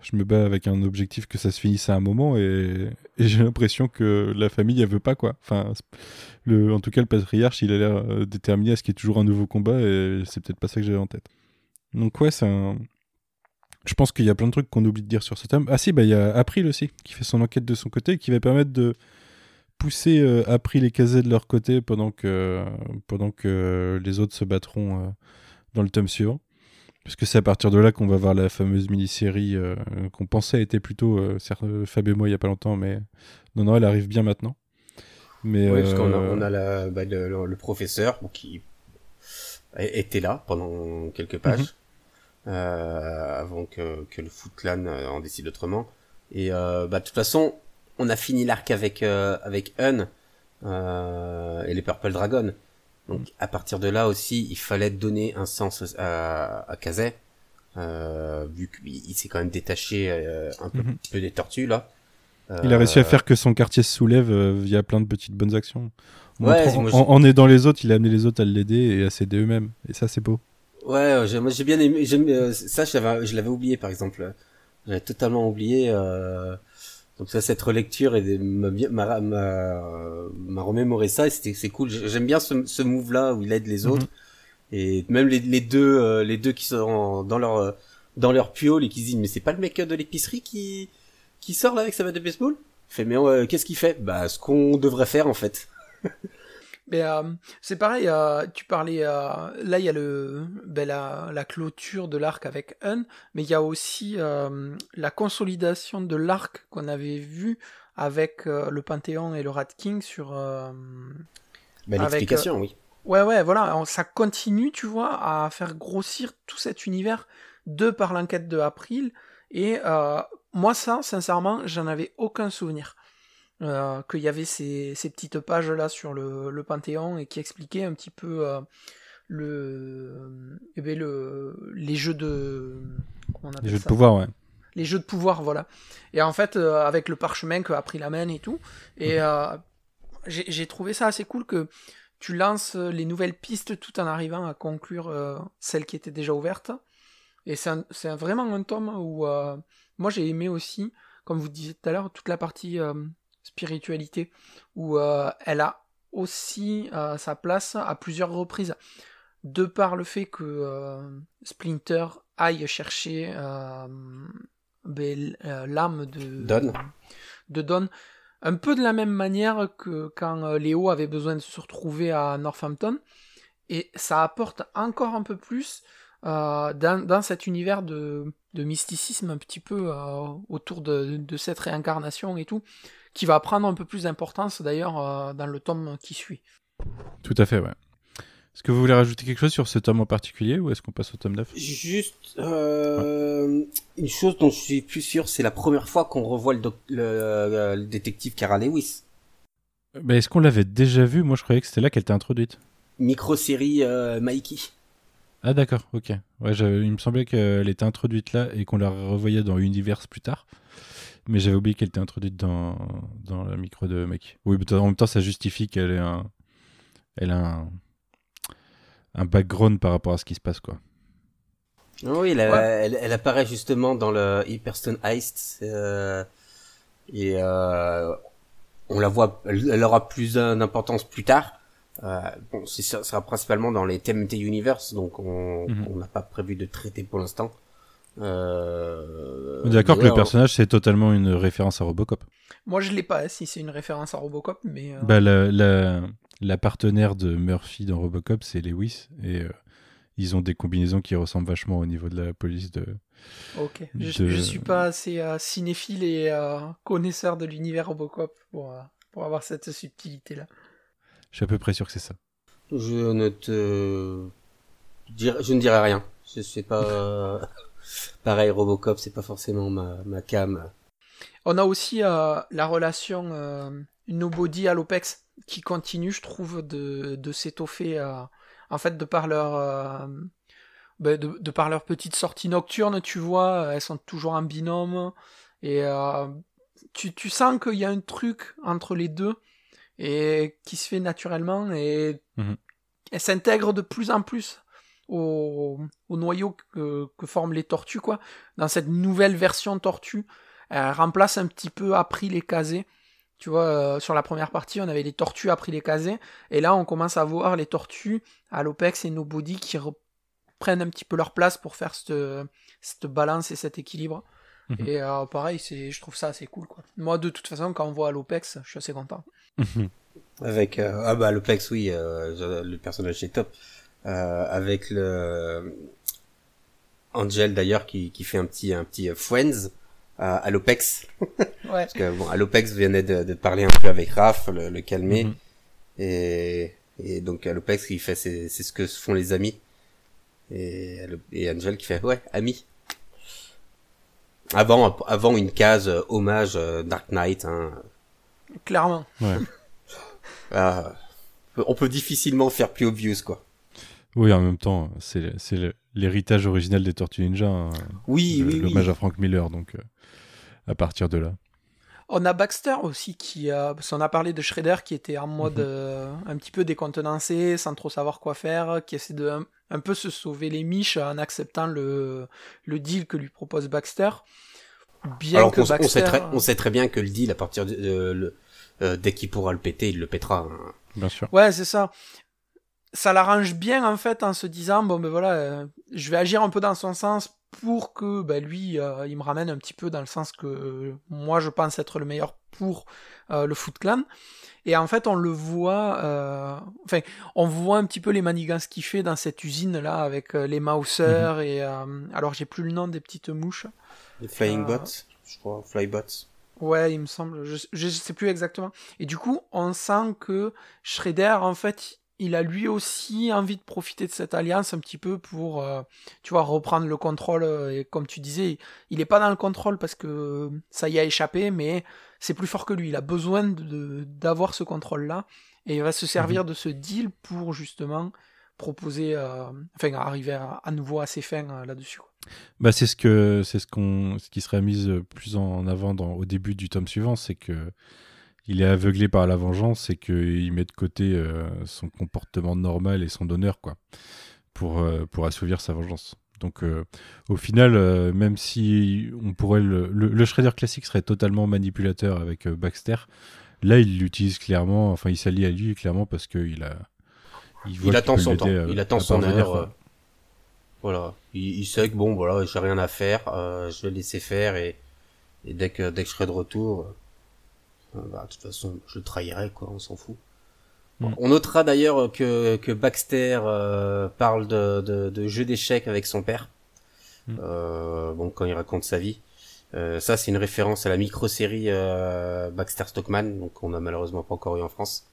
Speaker 5: je me bats avec un objectif que ça se finisse à un moment et, j'ai l'impression que la famille, elle veut pas, quoi. Enfin, le, en tout cas, le patriarche, il a l'air déterminé à ce qu'il y ait toujours un nouveau combat et c'est peut-être pas ça que j'avais en tête. Donc, ouais, c'est un. Je pense qu'il y a plein de trucs qu'on oublie de dire sur ce tome. Ah si, bah il y a April aussi, qui fait son enquête de son côté, qui va permettre de pousser euh, April et Kazé de leur côté pendant que, pendant que les autres se battront euh, dans le tome suivant. Parce que c'est à partir de là qu'on va voir la fameuse mini-série euh, qu'on pensait était plutôt euh, Fab et moi il y a pas longtemps, mais non, non, elle arrive bien maintenant. Mais,
Speaker 7: Oui, parce qu'on a, on a la, bah, le, le- le professeur qui était là pendant quelques pages
Speaker 5: Mhm.
Speaker 7: euh, avant que, que le Foot Clan en décide autrement. Et euh, bah, de toute façon, on a fini l'arc avec euh, avec Un euh, et les Purple Dragon. Donc à partir de là aussi, il fallait donner un sens à, à Kazé, euh, vu qu'il il s'est quand même détaché euh, un peu,
Speaker 5: Mhm.
Speaker 7: peu des tortues là.
Speaker 5: Il a réussi à
Speaker 7: Euh,
Speaker 5: faire que son quartier se soulève euh, via plein de petites bonnes actions. En
Speaker 7: Ouais,
Speaker 5: en, en aidant les autres, il a amené les autres à l'aider et à s'aider eux-mêmes. Et ça, c'est beau.
Speaker 7: Ouais, moi j'ai bien aimé. j'aime, euh, ça, je l'avais, je l'avais oublié par exemple. J'avais totalement oublié. Euh... Donc ça, cette relecture et m'a m'a m'a m'a remémoré ça et c'était c'est cool. J'aime bien ce, ce move là où il aide les autres et même les, les deux euh, les deux qui sont dans leur dans leur piole et qui se disent mais c'est pas le mec de l'épicerie qui qui sort là avec sa batte de baseball? Il fait mais euh, qu'est-ce qu'il fait? Bah ce qu'on devrait faire en fait.
Speaker 6: Mais euh, c'est pareil, euh, tu parlais, euh, là il y a le, ben, la, la clôture de l'arc avec Un, mais il y a aussi euh, la consolidation de l'arc qu'on avait vu avec euh, le Panthéon et le Rat King sur... euh,
Speaker 7: Belle
Speaker 6: Avec,
Speaker 7: explication, oui.
Speaker 6: Ouais, ouais, voilà, on- ça continue, tu vois, à faire grossir tout cet univers de par l'enquête de April. Et moi, ça, sincèrement, j'en avais aucun souvenir. Euh, qu'il y avait ces, ces petites pages-là sur le, le Panthéon et qui expliquaient un petit peu euh, le, eh ben, le, les jeux de. Comment on appelle
Speaker 5: Les jeux de pouvoir, ouais.
Speaker 6: les jeux de pouvoir, voilà. Et en fait, euh, avec le parchemin que April amène et tout, et euh, j'ai trouvé ça assez cool que tu lances les nouvelles pistes tout en arrivant à conclure celles qui étaient déjà ouvertes. Et c'est vraiment un tome où moi j'ai aimé aussi, comme vous disiez tout à l'heure, toute la partie spiritualité, où euh, elle a aussi euh, sa place à plusieurs reprises. De par le fait que euh, Splinter aille chercher ben, l'âme de
Speaker 7: Don.
Speaker 6: de Don, un peu de la même manière que quand Léo avait besoin de se retrouver à Northampton, et ça apporte encore un peu plus euh, dans, dans cet univers de, de mysticisme un petit peu euh, autour de, de cette réincarnation et tout, qui va prendre un peu plus d'importance d'ailleurs euh, dans le tome qui suit.
Speaker 5: Tout à fait, ouais. Est-ce que vous voulez rajouter quelque chose sur ce tome en particulier ou est-ce qu'on passe au tome 9
Speaker 7: Juste euh, une chose dont je suis plus sûr, c'est la première fois qu'on revoit le, doc- le, le détective Cara Lewis.
Speaker 5: bah, Est-ce qu'on l'avait déjà vu? Moi, je croyais que c'était là qu'elle était introduite.
Speaker 7: Micro-série euh, Mikey.
Speaker 5: Ah, d'accord, ok. Ouais, il me semblait qu'elle était introduite là et qu'on la revoyait dans Universe plus tard. Mais j'avais oublié qu'elle était introduite dans, dans la micro de Maki. Oui, mais en même temps, ça justifie qu'elle ait un, elle a un, un background par rapport à ce qui se passe, quoi.
Speaker 7: Oui, elle, a-
Speaker 6: Ouais.
Speaker 7: elle, elle apparaît justement dans le Hyperstone Heist. euh, et euh, on la voit, elle, aura plus d'importance plus tard. Euh, bon, ça sera principalement dans les TMT Universe, donc on
Speaker 5: Mhm.
Speaker 7: on n'a pas prévu de traiter pour l'instant. Euh,
Speaker 5: On est d'accord que le personnage, c'est totalement une référence à Robocop.
Speaker 6: Moi je l'ai pas, si c'est une référence à Robocop, mais... euh,
Speaker 5: Bah, la, la, la partenaire de Murphy dans Robocop, c'est Lewis. Et euh, ils ont des combinaisons qui ressemblent vachement au niveau de la police de,
Speaker 6: Ok, je,
Speaker 5: de-
Speaker 6: je suis pas assez euh, cinéphile et euh, connaisseur de l'univers Robocop pour, euh, pour avoir cette subtilité-là.
Speaker 5: Je suis à peu près sûr que c'est ça.
Speaker 7: Je ne te je ne dirai rien. Je sais pas. Pareil, Robocop, c'est pas forcément ma, ma cam.
Speaker 6: On a aussi euh, la relation euh, Nobody à l'Opex qui continue, je trouve, de, de s'étoffer. euh, en fait, de par leur, euh, ben, de, de par leur petite sortie nocturne, tu vois, elles sont toujours en binôme et euh, tu, tu sens qu'il y a un truc entre les deux et qui se fait naturellement et
Speaker 5: Mhm.
Speaker 6: elles s'intègrent de plus en plus au, au noyau que, que forment les tortues, quoi. Dans cette nouvelle version tortue, elle remplace un petit peu April et Kazé. Tu vois, euh, sur la première partie, on avait les tortues April et Kazé, et là, on commence à voir les tortues à l'Opex et Nobody qui reprennent un petit peu leur place pour faire cette, cette balance et cet équilibre.
Speaker 5: Mhm.
Speaker 6: Et euh, pareil, c'est, je trouve ça assez cool, quoi. Moi, de toute façon, quand on voit à l'Opex, je suis assez content.
Speaker 7: Avec euh, ah bah l'Opex, oui, euh, le personnage est top. Euh, avec le Angel d'ailleurs qui, qui fait un petit un petit euh, friends à, à l'Opex.
Speaker 6: Ouais.
Speaker 7: Parce que bon, à l'Opex venait de, de parler un peu avec Raph, le, le calmer.
Speaker 5: Mhm.
Speaker 7: Et, et donc à l'Opex il fait c'est c'est ce que font les amis. Et, et Angel qui fait ouais amis. Avant avant une case euh, hommage euh, Dark Knight. Hein.
Speaker 6: Clairement.
Speaker 5: Ouais.
Speaker 7: Ah, on peut difficilement faire plus obvious quoi.
Speaker 5: Oui, en même temps, c'est l'héritage original des Tortues Ninja, hein,
Speaker 7: Oui
Speaker 5: le-
Speaker 7: oui oui.
Speaker 5: l'hommage à Frank Miller, donc euh, à partir de là.
Speaker 6: On a Baxter aussi qui, euh, parce qu'on a parlé de Shredder qui était en mode
Speaker 5: Mhm.
Speaker 6: euh, un petit peu décontenancé, sans trop savoir quoi faire, qui essaie de un, un peu se sauver les miches en acceptant le, le deal que lui propose Baxter. Bien
Speaker 7: Alors
Speaker 6: que
Speaker 7: on,
Speaker 6: Baxter,
Speaker 7: sait très, on sait très bien que le deal à partir de, de- le- euh, dès qu'il pourra le péter, il le pétera. hein.
Speaker 5: Bien sûr.
Speaker 6: ouais c'est ça. Ça l'arrange bien en fait en se disant bon ben voilà, euh, je vais agir un peu dans son sens pour que bah, lui, euh, il me ramène un petit peu dans le sens que euh, moi, je pense être le meilleur pour le Foot Clan. Et en fait, on le voit, enfin, on voit un petit peu les manigances qu'il fait dans cette usine-là avec les Mausers
Speaker 5: Mhm.
Speaker 6: et... alors, j'ai plus le nom des petites mouches.
Speaker 7: Les Flying Bots, je crois, Flybots.
Speaker 6: Ouais, il me semble. Je, je sais plus exactement. Et du coup, on sent que Shredder, en fait, il a lui aussi envie de profiter de cette alliance un petit peu pour, euh, tu vois, reprendre le contrôle. euh, Et comme tu disais, il est pas dans le contrôle parce que ça y a échappé, mais c'est plus fort que lui. Il a besoin d'avoir ce contrôle-là. Et il va se servir de ce deal pour justement proposer, euh, enfin, arriver à, à nouveau à ses fins euh, là-dessus.
Speaker 5: Bah, c'est ce que c'est ce qu'on ce qui serait mis plus en avant dans, au début du tome suivant, c'est que il est aveuglé par la vengeance et qu'il met de côté euh, son comportement normal et son honneur quoi pour euh, pour assouvir sa vengeance. Donc euh, au final, même si on pourrait le, le, le Shredder classique serait totalement manipulateur avec Baxter, là il l'utilise clairement, enfin il s'allie à lui clairement parce qu'il a voit
Speaker 7: Il
Speaker 5: qu'il
Speaker 7: attend son temps, il attend son heure. Voilà, il, il sait que bon, voilà, j'ai rien à faire, je vais le laisser faire et, et dès que dès que je serai de retour, bah, de toute façon, je le trahirai quoi, on s'en fout.
Speaker 5: Mm.
Speaker 7: On notera d'ailleurs que que Baxter euh, parle de, de, de jeu d'échecs avec son père.
Speaker 5: Mm.
Speaker 7: Euh, bon, quand il raconte sa vie. Euh, ça, c'est une référence à la micro-série euh, Baxter Stockman, donc on a malheureusement pas encore eu en France.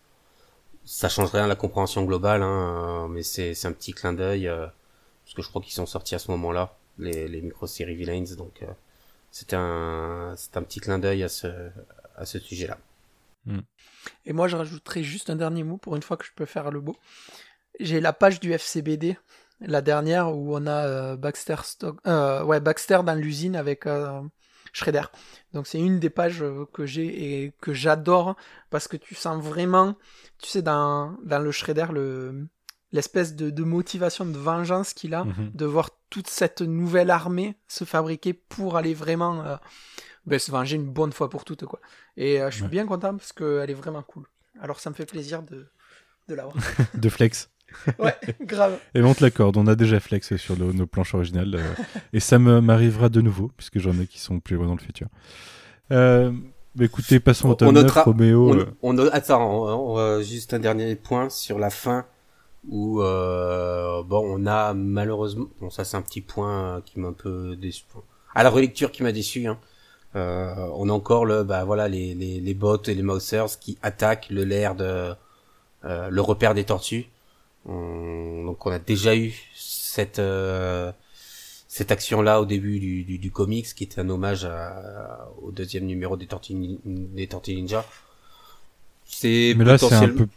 Speaker 7: Ça change rien à la compréhension globale, hein, euh, mais c'est c'est un petit clin d'œil, euh, parce que je crois qu'ils sont sortis à ce moment-là, les, les micro-séries Villains, donc euh, c'est un c'est un petit clin d'œil à ce à ce sujet-là.
Speaker 6: Et moi, je rajouterai juste un dernier mot pour une fois que je peux faire le beau. J'ai la page du FCBD, la dernière où on a euh, Baxter Stock, euh, ouais Baxter dans l'usine avec euh, Shredder. Donc c'est une des pages euh, que j'ai et que j'adore parce que tu sens vraiment, tu sais dans dans le Shredder le l'espèce de, de motivation de vengeance qu'il a
Speaker 5: Mhm.
Speaker 6: de voir toute cette nouvelle armée se fabriquer pour aller vraiment euh, ben, se venger une bonne fois pour toutes quoi. Et euh, je suis
Speaker 5: Ouais.
Speaker 6: bien content parce qu'elle est vraiment cool. Alors ça me fait plaisir de, de l'avoir.
Speaker 5: de flex.
Speaker 6: ouais, grave.
Speaker 5: Et on te l'accorde, on a déjà flex sur le- nos planches originales. euh, et ça m'arrivera de nouveau, puisque j'en ai qui sont plus loin dans le futur. Euh, bah écoutez, passons au
Speaker 7: On
Speaker 5: tome 9,
Speaker 7: notera-
Speaker 5: Roméo.
Speaker 7: On,
Speaker 5: euh,
Speaker 7: on attends, on- on- euh, juste un dernier point sur la fin où euh, bon, on a malheureusement, bon ça c'est un petit point qui m'a un peu déçu. À la relecture qui m'a déçu. Hein. Euh, on a encore le, bah voilà, les les, les bots et les mousers qui attaquent le lair de euh, le repère des tortues. On- donc on a déjà eu cette euh, cette action-là au début du, du, du comics, qui était un hommage à- au deuxième numéro des Tortues, des Tortues Ninja. C'est
Speaker 5: Mais là, c'est un, peu,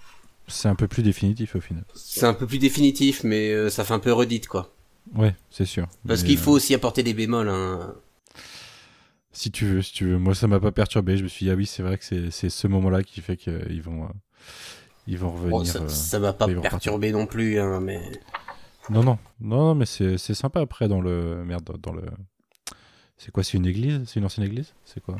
Speaker 5: c'est un peu plus définitif au final.
Speaker 7: c'est un peu plus définitif, mais euh, ça fait un peu redite, quoi.
Speaker 5: Ouais, c'est sûr.
Speaker 7: Parce
Speaker 5: Mais,
Speaker 7: qu'il faut aussi apporter des bémols. Hein.
Speaker 5: Si tu veux, si tu veux. Moi, ça m'a pas perturbé. Je me suis dit, ah oui, c'est vrai que c'est, c'est ce moment-là qui fait qu'ils vont, euh, ils vont revenir.
Speaker 7: Bon, ça,
Speaker 5: euh,
Speaker 7: ça va pas perturber non plus, hein, mais
Speaker 5: Non, non, non, non, mais c'est, c'est sympa après dans le. Merde, dans le. C'est quoi C'est une église? C'est une ancienne église? C'est quoi?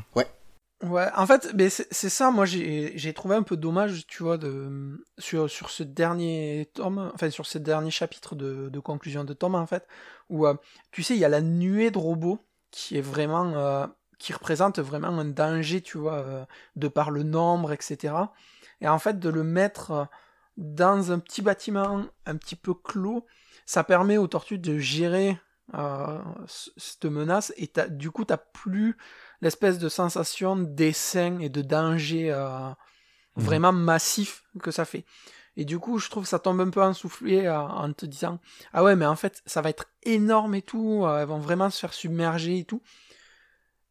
Speaker 6: Ouais, en fait, mais c'est ça, moi j'ai j'ai trouvé un peu dommage, tu vois, de, sur, sur ce dernier tome, enfin sur ce dernier chapitre de, de conclusion de tome, en fait, où, euh, tu sais, il y a la nuée de robots qui est vraiment, euh, qui représente vraiment un danger, tu vois, euh, de par le nombre, etc. Et en fait, de le mettre euh, dans un petit bâtiment un petit peu clos, ça permet aux tortues de gérer euh, cette menace, et du coup, t'as plus l'espèce de sensation d'essaim et de danger euh,
Speaker 5: Mhm.
Speaker 6: vraiment massif que ça fait. Et du coup, je trouve que ça tombe un peu en soufflé euh, en te disant Ah ouais, mais en fait, ça va être énorme et tout, elles vont vraiment se faire submerger et tout.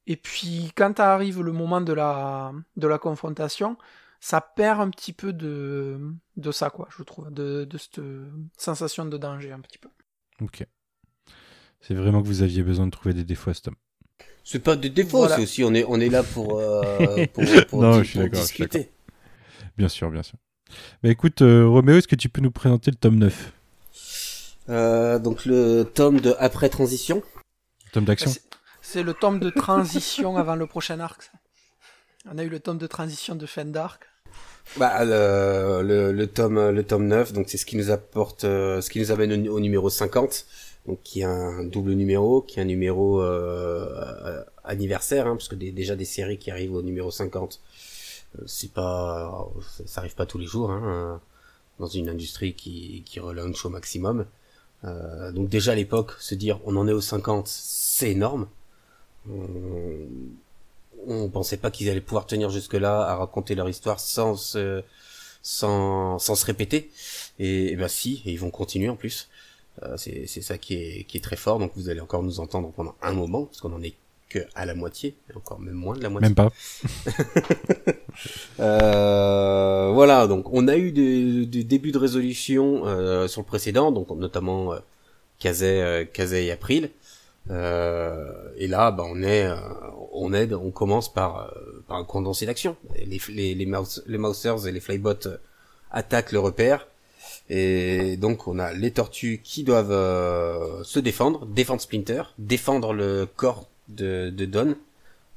Speaker 6: Et puis, quand arrive le moment de la, de la confrontation, ça perd un petit peu de, de ça, quoi, je trouve, de, de cette sensation de danger un petit peu.
Speaker 5: Ok. C'est vraiment que vous aviez besoin de trouver des défauts à ce tome.
Speaker 7: c'est pas des défauts,
Speaker 6: Voilà.
Speaker 7: c'est aussi on est on est là pour euh, pour, pour,
Speaker 5: Non, je suis
Speaker 7: pour
Speaker 5: d'accord, je suis
Speaker 7: discuter.
Speaker 5: Bien sûr, bien sûr. Bah écoute, euh, Roméo, est-ce que tu peux nous présenter le tome 9
Speaker 7: Euh, donc le tome de après transition.
Speaker 5: Tome d'action
Speaker 6: C'est- le tome de transition avant le prochain arc. On a eu le tome de transition de fin d'arc.
Speaker 7: Bah le, le, tome le tome 9 donc c'est ce qui nous apporte euh, ce qui nous amène au, numéro 50 donc qui est un double numéro, qui est un numéro euh, anniversaire, hein, parce que déjà des séries qui arrivent au numéro 50, euh, c'est pas, ça arrive pas tous les jours hein, dans une industrie qui, qui relaunch au maximum. Euh, donc déjà à l'époque, se dire on en est au 50, c'est énorme. On, on pensait pas qu'ils allaient pouvoir tenir jusque là à raconter leur histoire sans se, sans, sans se répéter. Et, et ben si, et ils vont continuer en plus. Euh, c'est ça qui est, qui est très fort. Donc vous allez encore nous entendre pendant un moment, parce qu'on en est que à la moitié, et encore même moins de la moitié.
Speaker 5: Même pas.
Speaker 7: euh, voilà, donc on a eu des, des débuts de résolution euh, sur le précédent, donc notamment euh, Kazé, euh, et April. Euh, et là, bah, on est, euh, on aide, on commence par, euh, par un condensé d'action. Les, les, les, mouse, les Mousers et les Flybots attaquent le repère. Et donc on a les tortues qui doivent euh, se défendre, défendre Splinter, défendre le corps de, de Don.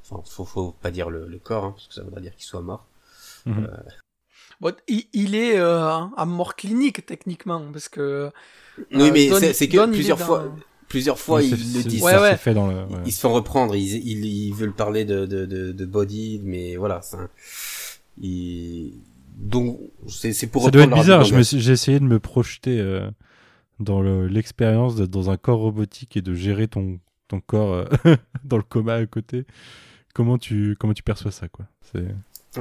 Speaker 7: Enfin, faut, faut pas dire le, le corps, hein, parce que ça voudrait dire qu'il soit mort.
Speaker 5: Mhm.
Speaker 7: Euh,
Speaker 6: Bon, il, il est euh, à mort clinique techniquement parce que
Speaker 7: oui, mais c'est c'est que
Speaker 6: Don,
Speaker 7: plusieurs
Speaker 6: dans-
Speaker 7: fois, plusieurs fois
Speaker 5: Ouais,
Speaker 7: ils le disent.
Speaker 6: Ouais,
Speaker 5: ça,
Speaker 6: ouais.
Speaker 5: c'est fait dans le. ouais.
Speaker 7: Ils se font reprendre, ils, ils, ils veulent parler de, de, de, de body, mais voilà, c'est un- ils- donc c'est c'est pour
Speaker 5: Ça doit être bizarre. J'ai essayé de me projeter euh, dans le- l'expérience d'être dans un corps robotique et de gérer ton, ton corps euh, dans le coma à côté. Comment tu, comment tu perçois ça, quoi? C'est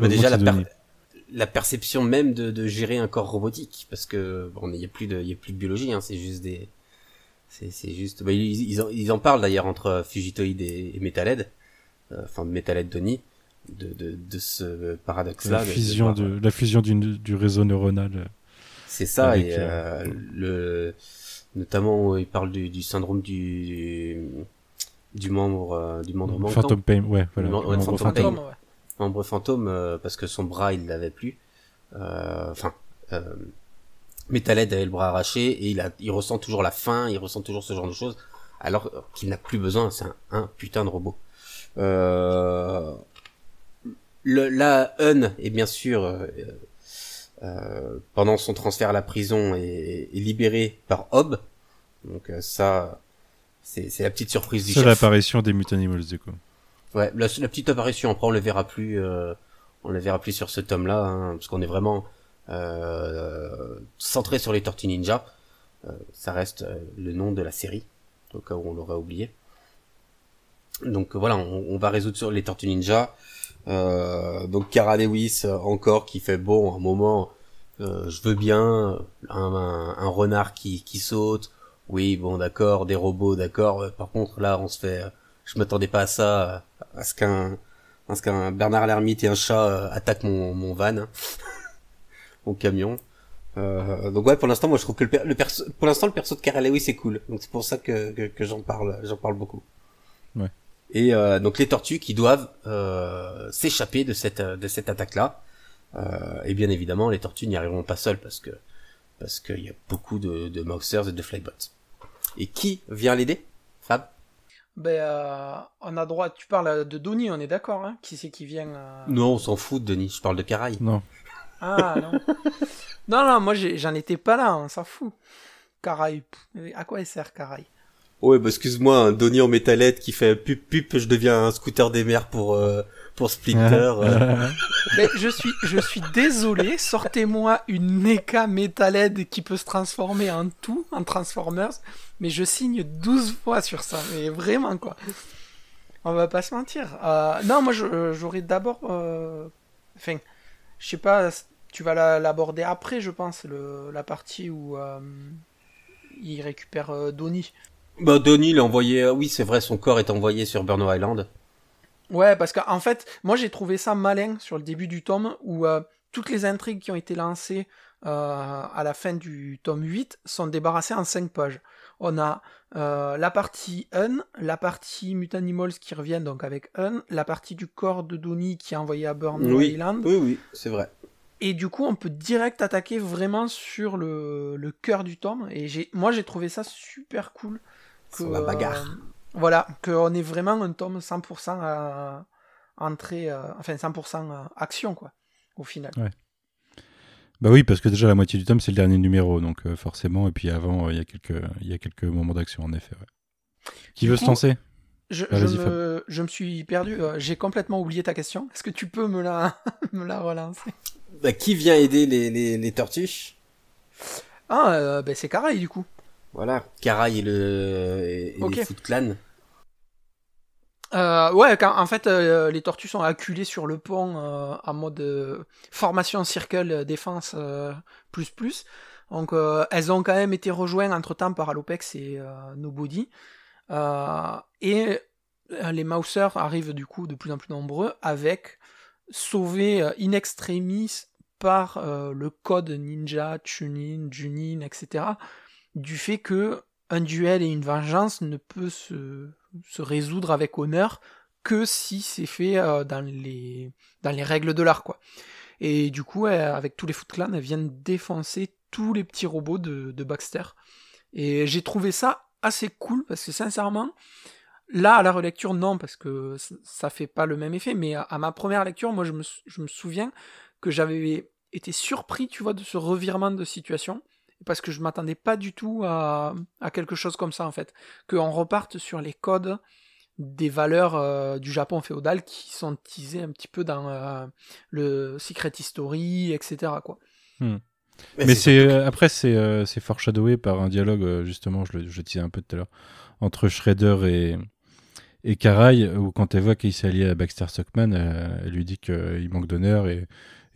Speaker 7: Bah, déjà la, per- perception même de, de gérer un corps robotique, parce que bon, il y a plus de, il y a plus de biologie, hein, c'est juste des, c'est c'est juste, bah, ils, ils en, ils en parlent d'ailleurs entre Fugitoid et, et Metalhead, euh, enfin Metalhead Donnie, de, de, de ce paradoxe-là.
Speaker 5: la
Speaker 7: de- de
Speaker 5: fusion,
Speaker 7: voir-
Speaker 5: de, la fusion du, du réseau neuronal. euh,
Speaker 7: C'est ça,
Speaker 5: Avec,
Speaker 7: et euh, le, notamment il parle du, du syndrome du, du membre, euh, du membre manquant.
Speaker 5: Phantom Pain, ouais, voilà.
Speaker 7: Non, ouais,
Speaker 5: membre fantôme.
Speaker 6: fantôme, ouais.
Speaker 7: membre fantôme euh, parce que son bras il l'avait plus Euh, enfin euh, Metalhead avait le bras arraché et il a il ressent toujours la faim il ressent toujours ce genre de choses alors qu'il n'a plus besoin c'est un, un putain de robot. Euh, le, la Hun est bien sûr euh, euh, pendant son transfert à la prison est, est libéré par Hob donc euh, ça c'est la petite surprise du
Speaker 5: C'est l'apparition des Mutant Animals, du coup.
Speaker 7: Ouais, la, la petite apparition, après on le verra plus, euh, on le verra plus sur ce tome-là, hein, parce qu'on est vraiment centré sur les Tortues Ninja. Euh, ça reste euh, le nom de la série, au cas où on l'aurait oublié. Donc euh, voilà, on, va résoudre sur les Tortues Ninja. Euh, donc Cara Lewis euh, encore qui fait bon un moment, euh, je veux bien un, un, un renard qui, qui saute. Oui, bon d'accord, des robots, d'accord. Euh, Par contre là, on se fait, euh, je m'attendais pas à ça, euh, à ce qu'un à ce qu'un Bernard l'ermite et un chat euh, attaquent mon, mon van, mon camion. Euh, donc ouais, pour l'instant, moi je trouve que le, per- le perso, pour l'instant le perso de Cara Lewis est cool. Donc c'est pour ça que, que, que j'en parle, j'en parle beaucoup.
Speaker 5: Ouais.
Speaker 7: Et euh, donc les tortues qui doivent euh, s'échapper de cette de cette attaque là. Euh, et bien évidemment, les tortues n'y arriveront pas seules parce que parce qu'il y a beaucoup de, de Mousers et de Flybots. Et qui vient l'aider Fab?
Speaker 6: Ben, euh, on a droit. Tu parles de Donnie, on est d'accord, hein? Qui c'est qui vient euh,
Speaker 7: Non, on s'en fout, Denis. Je parle de Caraï.
Speaker 5: Non.
Speaker 6: Ah non. non, non, moi j'en étais pas là, on s'en fout. Caraï. À quoi elle sert Caraï?
Speaker 7: Ouais, bah excuse-moi, un Donnie en métallette qui fait pup pup, je deviens un scooter des mers pour euh, pour Splinter. euh.
Speaker 6: Ben, je suis, je suis désolé, sortez-moi une NECA Metalhead qui peut se transformer en tout, en Transformers, mais je signe 12 fois sur ça, mais vraiment quoi. On va pas se mentir. Euh, non, moi je- j'aurais d'abord... euh, Enfin, je sais pas, tu vas la- l'aborder après, je pense, le, la partie où euh, il récupère euh, Donnie.
Speaker 7: Bah Donnie l'a envoyé. euh, Oui, c'est vrai, son corps est envoyé sur Burno Island.
Speaker 6: Ouais, parce qu'en fait, moi j'ai trouvé ça malin sur le début du tome où euh, toutes les intrigues qui ont été lancées à la fin du tome 8 sont débarrassées en 5 pages. On a euh, la partie Un, la partie Mutanimals qui revient donc avec Un, la partie du corps de Donnie qui est envoyé à Burn
Speaker 7: Oui,
Speaker 6: Island,
Speaker 7: oui, oui, c'est vrai.
Speaker 6: et du coup on peut direct attaquer vraiment sur le, le cœur du tome, et j'ai, moi j'ai trouvé ça super cool.
Speaker 7: Sur la bagarre.
Speaker 6: euh, voilà, qu'on est vraiment un tome 100% à entrée, euh, enfin 100% action, quoi, au final.
Speaker 5: Bah oui, parce que déjà la moitié du tome c'est le dernier numéro, donc euh, forcément, et puis avant euh, il y a quelques il y a quelques moments d'action en effet. ouais. Qui
Speaker 6: Du
Speaker 5: veut
Speaker 6: coup,
Speaker 5: se lancer?
Speaker 6: Je,
Speaker 5: Ah,
Speaker 6: je me, je me suis perdu. euh, J'ai complètement oublié ta question. Est-ce que tu peux me la, me la relancer?
Speaker 7: Bah, qui vient aider les, les, les tortues?
Speaker 6: Ah, euh, ben c'est Karai du coup.
Speaker 7: Voilà, Karai et le et, les Foot Clan.
Speaker 6: Euh, ouais, quand, en fait, euh, les tortues sont acculées sur le pont euh, en mode euh, formation circle euh, défense euh, plus plus. Donc, elles ont quand même été rejointes entre temps par Alopex et Nobody. Et les Mousers arrivent du coup de plus en plus nombreux avec sauvés euh, in extremis par le code ninja, Chunin, Junin, etc. Du fait que un duel et une vengeance ne peut se, se résoudre avec honneur que si c'est fait euh, dans, les, dans les règles de l'art, quoi. Et du coup, avec tous les Foot Clan, elles viennent défoncer tous les petits robots de, Baxter. Et j'ai trouvé ça assez cool, parce que sincèrement, là, à la relecture, non, parce que ça- fait pas le même effet, mais à, ma première lecture, moi, je me, je me souviens que j'avais été surpris, tu vois, de ce revirement de situation parce que je m'attendais pas du tout à, à quelque chose comme ça en fait. Qu'on reparte sur les codes des valeurs euh, du Japon féodal qui sont teasées un petit peu dans euh, le Secret History, etc. Quoi.
Speaker 5: Mais c'est euh, après c'est euh, c'est foreshadowé par un dialogue justement, je le je disais un peu tout à l'heure, entre Shredder et et Karai où quand elle voit qu'il s'est allié à Baxter Stockman, elle lui dit qu'il manque d'honneur et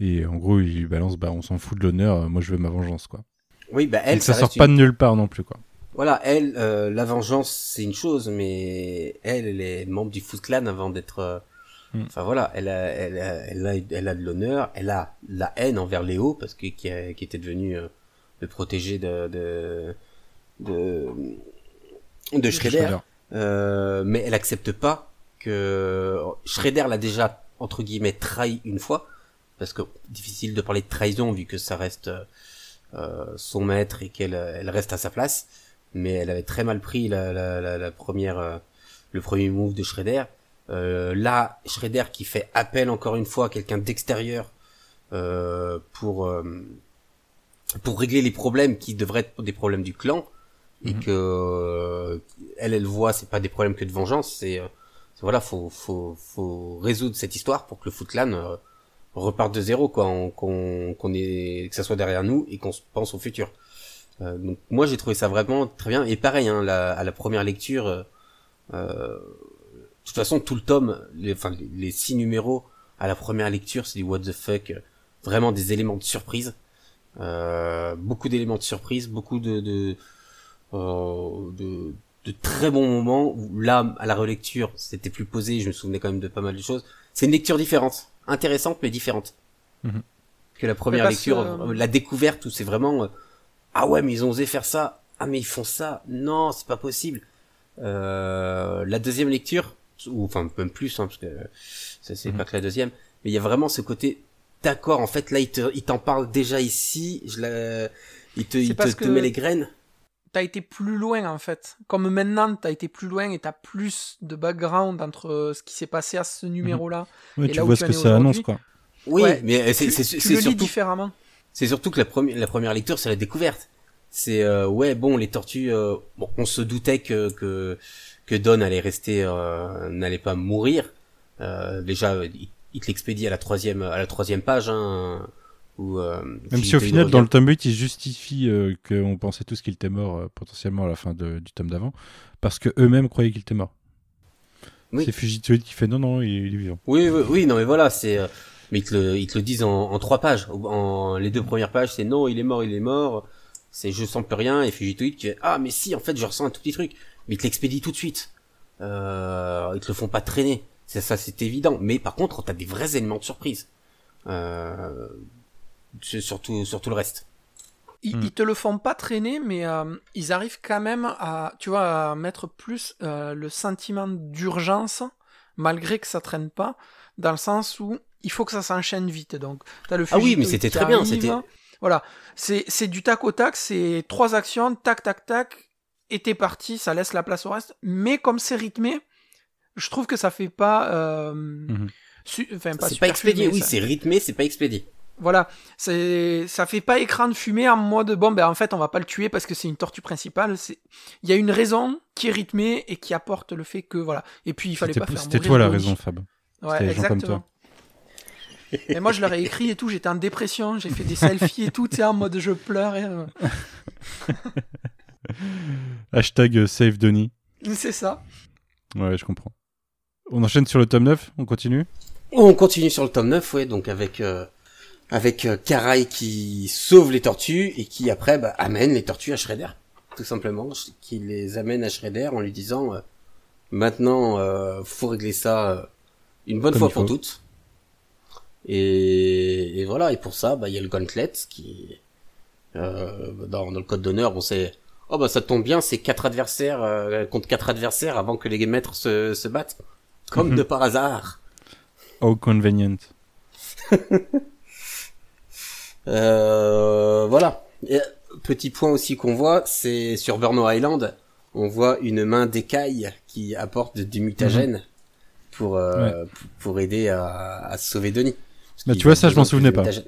Speaker 5: et en gros il lui balance bah on s'en fout de l'honneur, moi je veux ma vengeance quoi.
Speaker 7: Oui, bah elle,
Speaker 5: Donc ça,
Speaker 7: ça
Speaker 5: sort pas de nulle part non plus quoi.
Speaker 7: Voilà, elle, euh, la vengeance, c'est une chose, mais elle, elle est membre du Foot Clan avant d'être. euh,
Speaker 5: Mm.
Speaker 7: Enfin voilà, elle a, elle a, elle a, elle a de l'honneur, elle a la haine envers Léo parce que qui, a- qui était devenu euh, le protégé de de de, de Shredder. Euh, mais elle accepte pas que Shredder l'a déjà entre guillemets trahi une fois parce que difficile de parler de trahison vu que ça reste euh, son maître et qu'elle elle reste à sa place. Mais elle avait très mal pris la, la, la, la première euh, le premier move de Shredder euh, là Shredder qui fait appel encore une fois à quelqu'un d'extérieur euh, pour euh, pour régler les problèmes qui devraient être des problèmes du clan. Et
Speaker 5: Mhm.
Speaker 7: que euh, elle elle voit c'est pas des problèmes que de vengeance. C'est euh, voilà faut faut faut résoudre cette histoire pour que le Foot Clan euh, reparte de zéro quoi on- qu'on qu'on est que ça soit derrière nous et qu'on se pense au futur. Euh, donc moi j'ai trouvé ça vraiment très bien. Et pareil hein, à la première lecture euh, euh, de toute façon tout le tome les, enfin les, les six numéros à la première lecture c'est du what the fuck euh, vraiment des éléments de surprise. Euh, beaucoup d'éléments de surprise beaucoup de de, euh, de de très bons moments où là à la relecture c'était plus posé je me souvenais quand même de pas mal de choses. C'est une lecture différente intéressante mais différente
Speaker 5: Mhm.
Speaker 7: que la première lecture
Speaker 6: que-
Speaker 7: euh, la découverte où c'est vraiment euh, ah ouais mais ils ont osé faire ça. Ah mais ils font ça. Non c'est pas possible. Euh, la deuxième lecture ou enfin même plus hein, parce que ça c'est
Speaker 5: Mhm.
Speaker 7: pas que la deuxième mais il y a vraiment ce côté d'accord en fait là il te- il t'en parle déjà ici je la il te, il te,
Speaker 6: parce
Speaker 7: te
Speaker 6: que-
Speaker 7: met les graines
Speaker 6: T'as été plus loin en fait. Comme maintenant, t'as été plus loin et t'as plus de background entre euh, ce qui s'est passé à ce numéro-là.
Speaker 5: Ouais,
Speaker 6: Et
Speaker 5: tu
Speaker 6: là
Speaker 5: vois ce que ça annonce quoi.
Speaker 7: oui
Speaker 6: Ouais,
Speaker 7: mais c'est surtout
Speaker 6: différemment.
Speaker 7: C'est surtout que la première la première lecture c'est la découverte. C'est euh, ouais bon les tortues euh, bon on se doutait que que que Don allait rester euh, n'allait pas mourir. Euh, déjà il, il te l'expédie à la troisième à la troisième page hein, euh,
Speaker 5: Même si au final, dans le tome 8, il justifie euh, qu'on pensait tous qu'il était mort euh, potentiellement à la fin de- du tome d'avant, parce que eux-mêmes croyaient qu'il était mort.
Speaker 7: Oui.
Speaker 5: C'est Fujitoid qui fait non, non, il, il est vivant.
Speaker 7: Oui, oui, oui, non, mais voilà, c'est, euh, mais ils te le, ils te le disent en, en trois pages. En, les deux premières pages, c'est non, il est mort, il est mort. C'est je sens plus rien. Et Fujitoid qui fait, ah, mais si, en fait, je ressens un tout petit truc. Mais ils te l'expédient tout de suite. Euh, ils te le font pas traîner. C'est ça, c'est évident. Mais par contre, t'as des vrais éléments de surprise. Euh, surtout, sur tout le reste.
Speaker 6: Ils,
Speaker 5: Hmm.
Speaker 6: ils te le font pas traîner, mais euh, ils arrivent quand même à, tu vois, à mettre plus euh, le sentiment d'urgence, malgré que ça traîne pas, dans le sens où il faut que ça s'enchaîne vite. Donc, t'as le
Speaker 7: Ah oui, mais c'était très bien,
Speaker 6: arrive.
Speaker 7: c'était-
Speaker 6: Voilà, c'est c'est du tac au tac, c'est trois actions, tac tac tac, et t'es parti, ça laisse la place au reste. Mais comme c'est rythmé, je trouve que ça fait pas, euh, enfin pas,
Speaker 7: C'est pas expédié, oui, c'est rythmé, c'est pas expédié.
Speaker 6: Voilà, c'est ça fait pas écran de fumée en mode bon ben en fait on va pas le tuer parce que c'est une tortue principale. C'est il y a une raison qui est rythmée et qui apporte le fait que voilà. Et puis il fallait
Speaker 5: C'était
Speaker 6: pas faire.
Speaker 5: c'était toi la raison, Fab.
Speaker 6: Ouais,
Speaker 5: C'était les gens comme
Speaker 6: exactement. Et moi je leur ai écrit et tout, j'étais en dépression, j'ai fait des selfies et tout, tu sais, en mode je pleure. Et, euh,
Speaker 5: Hashtag euh, Save Denis.
Speaker 6: C'est ça.
Speaker 5: Ouais, je comprends. On enchaîne sur le tome 9, on continue
Speaker 7: On continue sur le tome 9, ouais, donc avec euh, avec euh, Karai qui sauve les tortues et qui après bah, amène les tortues à Shredder, tout simplement, qui les amène à Shredder en lui disant euh, maintenant euh, faut régler ça euh, une bonne
Speaker 5: Comme
Speaker 7: fois pour
Speaker 5: faut.
Speaker 7: toutes. Et, et voilà, et pour ça, bah il y a le Gauntlet qui euh, dans, dans le code d'honneur, on sait oh bah ça tombe bien, c'est quatre adversaires euh, contre quatre adversaires avant que les maîtres se, se battent, comme
Speaker 5: Mhm.
Speaker 7: de par hasard.
Speaker 5: Oh, convenient.
Speaker 7: Euh, voilà. Et, petit point aussi qu'on voit, c'est sur Burno Island, on voit une main d'écaille qui apporte du mutagène pour, euh, pour pour aider à, à sauver Denis.
Speaker 5: Bah, tu vois, ça, je m'en souvenais pas.
Speaker 7: mutagène.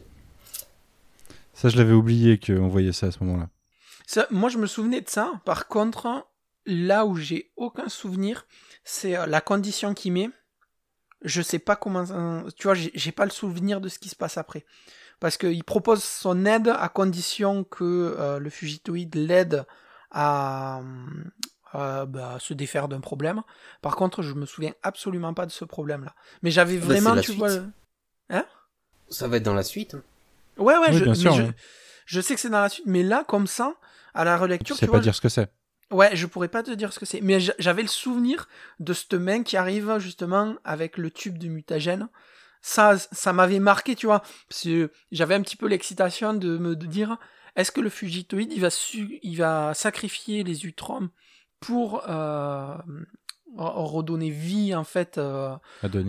Speaker 5: Ça, je l'avais oublié qu'on voyait ça à ce moment-là.
Speaker 6: Ça, moi, je me souvenais de ça. Par contre, là où j'ai aucun souvenir, c'est euh, la condition qu'il met. Je sais pas comment. ça- Tu vois, j'ai pas le souvenir de ce qui se passe après. Parce qu'il propose son aide à condition que euh, le fugitoïde l'aide à, euh, bah, se défaire d'un problème. Par contre, je me souviens absolument pas de ce problème-là. Mais j'avais
Speaker 7: Bah,
Speaker 6: vraiment, tu
Speaker 7: suite.
Speaker 6: vois. le-
Speaker 7: Ça va être dans la suite. hein.
Speaker 6: Ouais, ouais,
Speaker 5: Oui,
Speaker 6: je,
Speaker 5: bien sûr,
Speaker 6: je,
Speaker 5: ouais.
Speaker 6: je sais que c'est dans la suite, mais là, comme ça, à la
Speaker 5: Tu
Speaker 6: relecture,
Speaker 5: sais
Speaker 6: tu
Speaker 5: pas
Speaker 6: vois,
Speaker 5: dire ce que c'est.
Speaker 6: Ouais, je pourrais pas te dire ce que c'est, mais j'a- j'avais le souvenir de cette main qui arrive justement avec le tube de mutagène. Ça, ça m'avait marqué, tu vois, parce que j'avais un petit peu l'excitation de me de dire, est-ce que le fugitoïde, il va, su- il va sacrifier les Utroms pour euh, redonner vie en fait euh,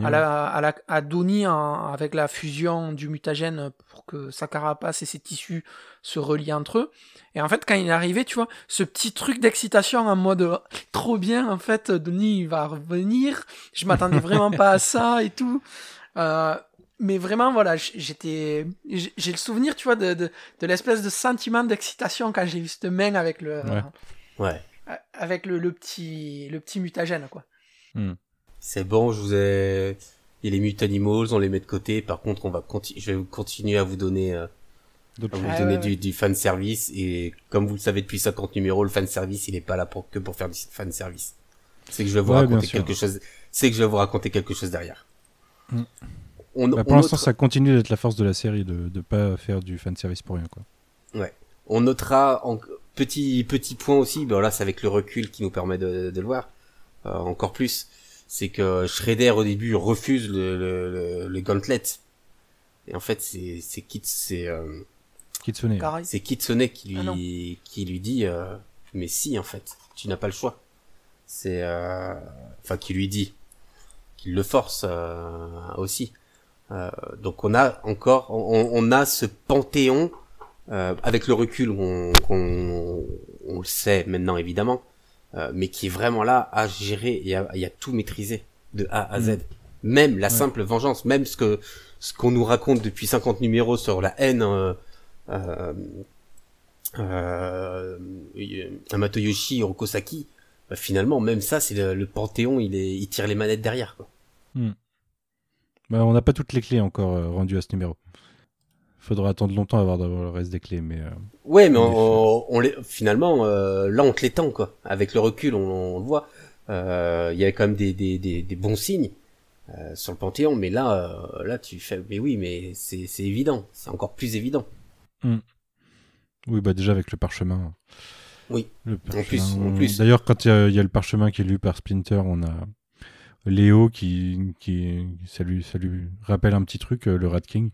Speaker 5: À
Speaker 6: la, à, la, à Donnie en- avec la fusion du mutagène pour que sa carapace et ses tissus se relient entre eux. Et en fait, quand il est arrivé, tu vois, ce petit truc d'excitation en mode trop bien, en fait, Donnie il va revenir. Je m'attendais vraiment pas à ça et tout. Euh, mais vraiment, voilà, j'étais, j'ai j'ai le souvenir, tu vois, de, de, de l'espèce de sentiment d'excitation quand j'ai vu cette main avec le,
Speaker 5: Ouais.
Speaker 7: Ouais.
Speaker 6: avec le, le petit, le petit mutagène, quoi.
Speaker 7: C'est bon, je vous ai. Il y a les Mutanimals, on les met de côté. Par contre, on va continuer. Je vais continuer à vous donner, euh, à vous.
Speaker 6: Ah,
Speaker 7: donner
Speaker 6: ouais,
Speaker 7: du, du fan service. Et comme vous le savez depuis 50 numéros, le fan service, il est pas là pour que pour faire du fan service. C'est que je vais vous raconter quelque chose. C'est que je vais vous raconter quelque chose derrière. On,
Speaker 5: Bah, pour l'instant,
Speaker 7: notera-
Speaker 5: ça continue d'être la force de la série de ne pas faire du fanservice pour rien. Quoi.
Speaker 7: On notera en petit petit point aussi, ben là c'est avec le recul qui nous permet de, de le voir euh, encore plus, c'est que Shredder au début refuse le, le, le, le gauntlet. Et en fait c'est c'est euh,
Speaker 5: Kitsune.
Speaker 7: C'est Kitsune qui
Speaker 6: Ah
Speaker 7: lui qui lui dit euh, mais si en fait tu n'as pas le choix. C'est euh, enfin qui lui dit qu'il le force euh, aussi. Euh, donc on a encore on, on a ce panthéon euh, avec le recul on, on, on le sait maintenant évidemment euh, mais qui est vraiment là à gérer et à, et à tout maîtriser de A à Z. Même la simple vengeance même ce que ce qu'on nous raconte depuis 50 numéros sur la haine euh, euh, euh, Amatoyoshi Rokosaki bah, finalement même ça c'est le, le panthéon il est il tire les manettes derrière quoi.
Speaker 5: Bah, on n'a pas toutes les clés encore euh, rendues à ce numéro. Faudra attendre longtemps avant d'avoir le reste des clés, mais euh,
Speaker 7: Ouais, mais
Speaker 5: En
Speaker 7: on, on les, finalement, euh, là, on te l'étend, quoi. Avec le recul, on, on le voit. Il y avait quand même des, des, des, des bons signes sur le Panthéon, mais là, là, tu fais, mais oui, mais c'est évident, c'est encore plus évident.
Speaker 5: oui, bah déjà avec le parchemin.
Speaker 7: Oui.
Speaker 5: Le
Speaker 7: plus,
Speaker 5: parchemin,
Speaker 7: en
Speaker 5: on-
Speaker 7: plus.
Speaker 5: D'ailleurs, quand il y, a- il y a le parchemin qui est lu par Splinter, on a Léo qui, qui ça, lui, ça lui rappelle un petit truc, euh, le Rat King,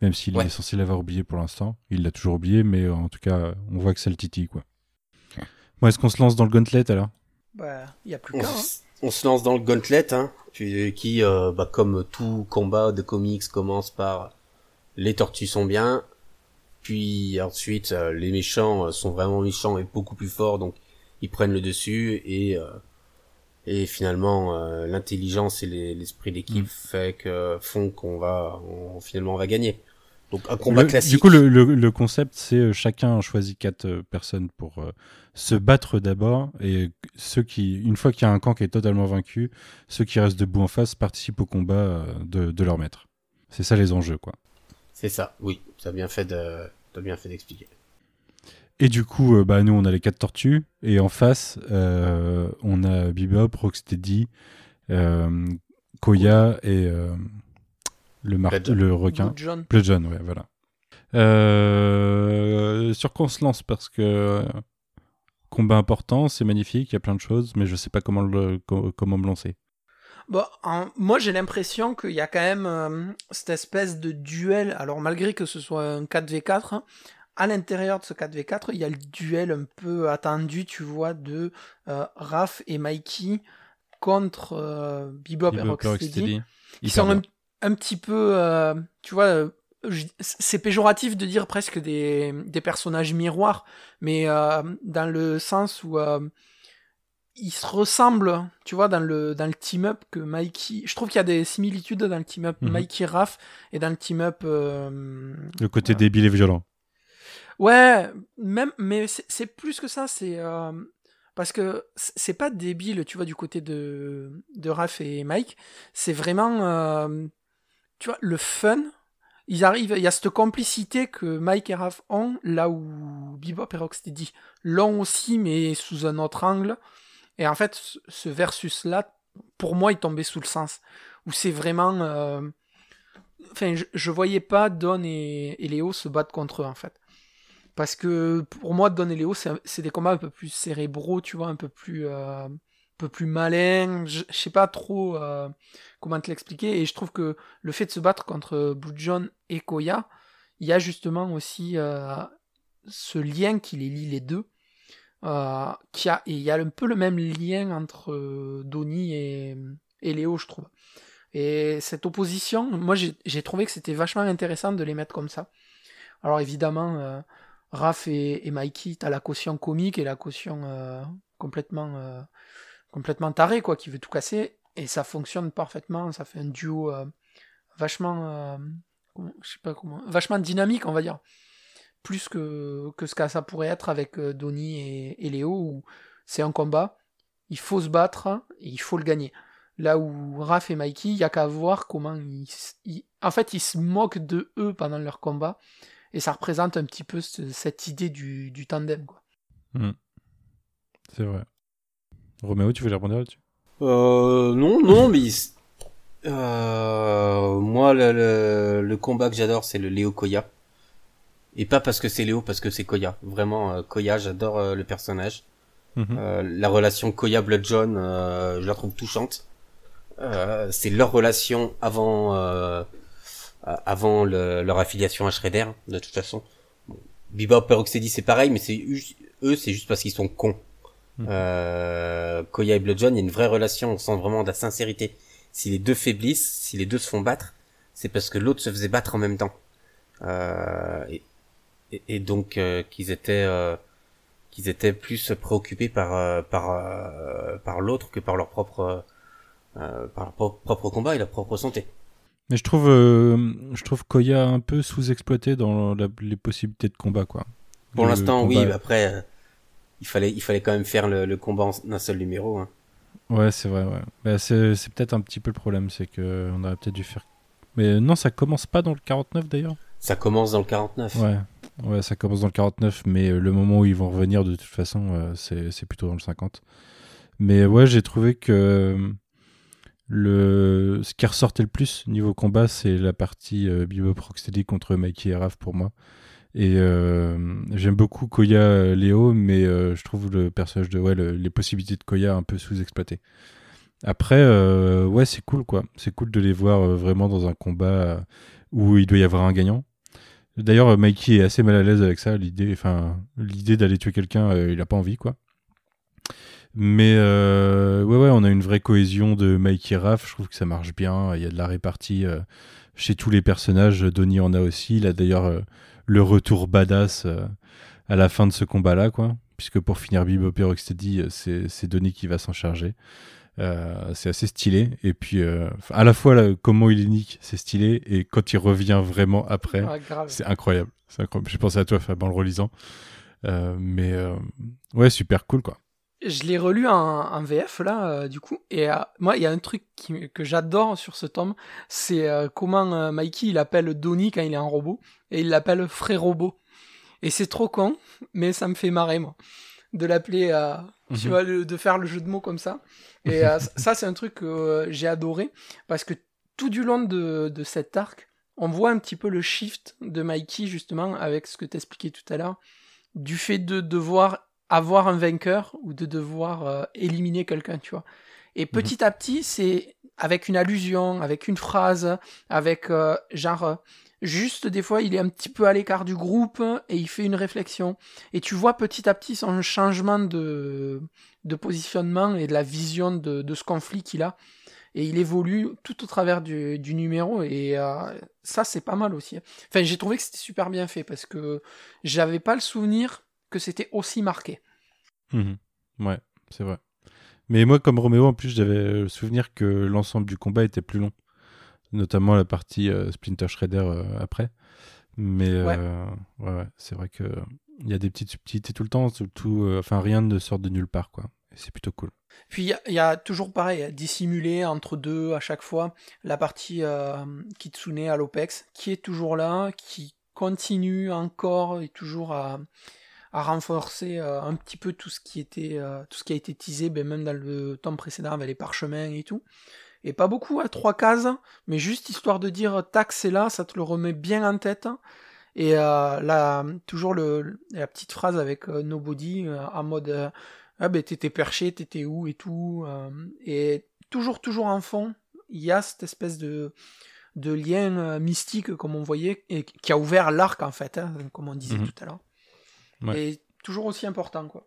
Speaker 5: même s'il
Speaker 7: Ouais.
Speaker 5: est censé l'avoir oublié pour l'instant. Il l'a toujours oublié, mais en tout cas, on voit que ça le titille, quoi. Bon, est-ce qu'on se lance dans le gauntlet alors?
Speaker 6: Bah, il y a plus
Speaker 7: On,
Speaker 6: qu'à. hein.
Speaker 7: se- on se lance dans le Gauntlet, hein, qui, euh, bah, comme tout combat de comics, commence par les tortues sont bien, puis ensuite euh, les méchants euh, sont vraiment méchants et beaucoup plus forts, donc ils prennent le dessus et euh, et finalement euh, l'intelligence et les- l'esprit d'équipe fait que font qu'on va on- finalement on va gagner. Donc un combat
Speaker 5: Le-
Speaker 7: classique.
Speaker 5: Du coup, le, le- le concept, c'est chacun choisit quatre personnes pour euh, se battre d'abord, et ceux qui, une fois qu'il y a un camp qui est totalement vaincu, ceux qui restent debout en face participent au combat de, de leur maître. C'est ça les enjeux, quoi.
Speaker 7: C'est ça, oui. A bien fait de, t'as bien fait d'expliquer.
Speaker 5: Et du coup, euh, bah, nous, on a les quatre tortues, et en face, euh, on a Bebop, Rocksteady, euh, Koya et euh, le, mar- le requin.
Speaker 6: Blue John.
Speaker 5: Blue John, ouais, voilà. Euh, sur quoi on se lance? Parce que combat important, c'est magnifique, il y a plein de choses, mais je sais pas comment, le, comment me lancer.
Speaker 6: Bon, en- moi j'ai l'impression qu'il y a quand même euh, cette espèce de duel. Alors malgré que ce soit un 4v4, hein, à l'intérieur de ce 4v4, il y a le duel un peu attendu, tu vois, de euh, Raph et Mikey contre euh, Bebop, et
Speaker 5: Bebop,
Speaker 6: Rocksteady.
Speaker 5: Rocksteady,
Speaker 6: Ils sont un, petit peu, euh, tu vois, euh, c'est péjoratif de dire presque des, des personnages miroirs, mais dans le sens où ils se ressemblent, tu vois, dans le, dans le team-up que Mikey. Je trouve qu'il y a des similitudes dans le team-up
Speaker 5: Mhm.
Speaker 6: Mikey Raph et dans le team-up. euh,
Speaker 5: Le côté débile et violent.
Speaker 6: Ouais, même, mais c'est plus que ça, c'est. euh, parce que c'est pas débile, tu vois, du côté de, de Raph et Mike. C'est vraiment. euh, tu vois, le fun. Ils arrivent, il y a cette complicité que Mike et Raph ont, là où Bebop et Rocksteady l'ont aussi, mais sous un autre angle. Et en fait, ce- versus-là, pour moi, il tombait sous le sens. Où c'est vraiment. euh, Enfin, je, je voyais pas Don et, Léo se battre contre eux, en fait. Parce que pour moi, Don et Léo, c'est des combats un peu plus cérébraux, tu vois, un peu plus, euh, peu plus malins. Je, je sais pas trop euh, comment te l'expliquer. Et je trouve que le fait de se battre contre Blue John et Koya, il y a justement aussi euh, ce lien qui les lie les deux. Euh, qui a, il y a un peu le même lien entre euh, Donnie et, et Léo, je trouve. Et cette opposition, moi j'ai trouvé que c'était vachement intéressant de les mettre comme ça. Alors évidemment, euh, Raph et, et Mikey, t'as la caution comique et la caution euh, complètement, euh, complètement tarée, quoi, qui veut tout casser. Et ça fonctionne parfaitement, ça fait un duo euh, vachement, euh, je sais pas comment, vachement dynamique, on va dire. Plus que, que ce que ça pourrait être avec euh, Donnie et, et Léo, où c'est un combat, il faut se battre et il faut le gagner. Là où Raph et Mikey, il y a qu'à voir comment ils, En fait, ils se moquent de eux pendant leur combat. Et ça représente un petit peu ce- cette idée du, du tandem. Quoi.
Speaker 5: C'est vrai. Roméo, tu voulais répondre là-dessus?
Speaker 7: Euh, non, non, mais euh, moi, le, le, le combat que j'adore, c'est le Léo Koya. Et pas parce que c'est Léo, parce que c'est Koya. Vraiment, euh, Koya, j'adore euh, le personnage.
Speaker 5: Mhm.
Speaker 7: Euh, la relation Koya Blood John, euh, je la trouve touchante. C'est leur relation avant avant le- leur affiliation à Shredder, de toute façon. Bon, Bebop et Rocksteady c'est pareil, mais c'est eux c'est juste parce qu'ils sont cons.
Speaker 5: Mhm.
Speaker 7: Euh, Koya et Blood John, il y a une vraie relation, on sent vraiment de la sincérité. Si les deux faiblissent, si les deux se font battre, c'est parce que l'autre se faisait battre en même temps. Euh, et, et, et donc euh, qu'ils étaient euh, qu'ils étaient plus préoccupés par euh, par par l'autre que par leur propre par leur pro- propre combat et leur propre santé.
Speaker 5: Mais je trouve, je trouve Koya un peu sous-exploité dans la- les possibilités de combat, quoi.
Speaker 7: Pour l'instant, oui. mais Après, il fallait il fallait quand même faire le, le combat en un seul numéro. Hein.
Speaker 5: Ouais, c'est vrai, ouais. Bah, c'est c'est peut-être un petit peu le problème, c'est que on aurait peut-être dû faire. Mais non, ça commence pas dans le 49 d'ailleurs.
Speaker 7: Ça commence dans le 49.
Speaker 5: Ouais, ouais, ça commence dans le 49, mais euh, le moment où ils vont revenir, de toute façon, euh, c'est plutôt dans le 50. Mais ouais, j'ai trouvé que le ce qui ressortait le plus niveau combat, c'est la partie euh, Bebop contre Mikey et Raph pour moi. Et euh, j'aime beaucoup Koya Léo, mais je trouve le personnage de ouais, le- les possibilités de Koya un peu sous-exploitées. Après, ouais, c'est cool quoi. C'est cool de les voir vraiment dans un combat où il doit y avoir un gagnant. D'ailleurs, euh, Mikey est assez mal à l'aise avec ça. L'idée, enfin, l'idée d'aller tuer quelqu'un, euh, il a pas envie, quoi. Mais euh, ouais, ouais, on a une vraie cohésion de Mikey et Raph. Je trouve que ça marche bien. Il y a de la répartie chez tous les personnages. Donnie en a aussi. Il a d'ailleurs le retour badass à la fin de ce combat-là, quoi. Puisque pour finir Bebop et Rocksteady, c'est Donnie qui va s'en charger. Euh, c'est assez stylé. Et puis, euh, à la fois, là, comment il est nique, c'est stylé. Et quand il revient vraiment après,
Speaker 6: Ah,
Speaker 5: c'est incroyable. C'est incroyable. J'ai pensé à toi, Fab, en le relisant. Euh, mais ouais, super cool, quoi.
Speaker 6: Je l'ai relu en, en VF là, du coup, et moi, il y a un truc qui- que j'adore sur ce tome, c'est comment Mikey il appelle Donnie quand il est en robot, et il l'appelle frère robot. Et c'est trop con, mais ça me fait marrer, moi, de l'appeler, tu
Speaker 5: Mhm.
Speaker 6: vois, de, de faire le jeu de mots comme ça. Et euh, ça, c'est un truc que euh, j'ai adoré, parce que tout du long de, de cet arc, on voit un petit peu le shift de Mikey, justement, avec ce que tu expliquais tout à l'heure, du fait de devoir avoir un vainqueur ou de devoir euh, éliminer quelqu'un, tu vois. Et petit à petit, c'est avec une allusion, avec une phrase, avec euh, genre juste des fois il est un petit peu à l'écart du groupe et il fait une réflexion. Et tu vois petit à petit son changement de, positionnement et de la vision de, ce conflit qu'il a. Et il évolue tout au travers du, numéro et euh, ça c'est pas mal aussi. Enfin j'ai trouvé que c'était super bien fait parce que j'avais pas le souvenir que c'était aussi marqué.
Speaker 5: Mhm. Ouais, c'est vrai. Mais moi, comme Roméo, en plus, j'avais le souvenir que l'ensemble du combat était plus long. Notamment la partie euh, Splinter Shredder euh, après. Mais euh, ouais, ouais, c'est vrai que il y a des petites subtilités tout le temps. Euh, enfin, rien ne sort de nulle part, quoi. C'est plutôt cool.
Speaker 6: Puis il y a- il y, a toujours pareil, dissimulé entre deux à chaque fois, la partie euh, Kitsune à l'OPEX, qui est toujours là, qui continue encore et toujours à, à renforcer euh, un petit peu tout ce qui était euh, tout ce qui a été teasé, ben, même dans le tome précédent avec les parchemins et tout. Et pas beaucoup, à trois cases, mais juste histoire de dire tac c'est là, ça te le remet bien en tête. Et euh, là, toujours le, la petite phrase avec euh, Nobody euh, en mode euh, ah ben t'étais perché, t'étais où et tout. euh, et toujours, toujours en fond, il y a cette espèce de, de lien euh, mystique, comme on voyait, et qui a ouvert l'arc en fait, hein, comme on disait
Speaker 5: Mhm.
Speaker 6: tout à l'heure.
Speaker 5: Ouais.
Speaker 6: Et toujours aussi important, quoi.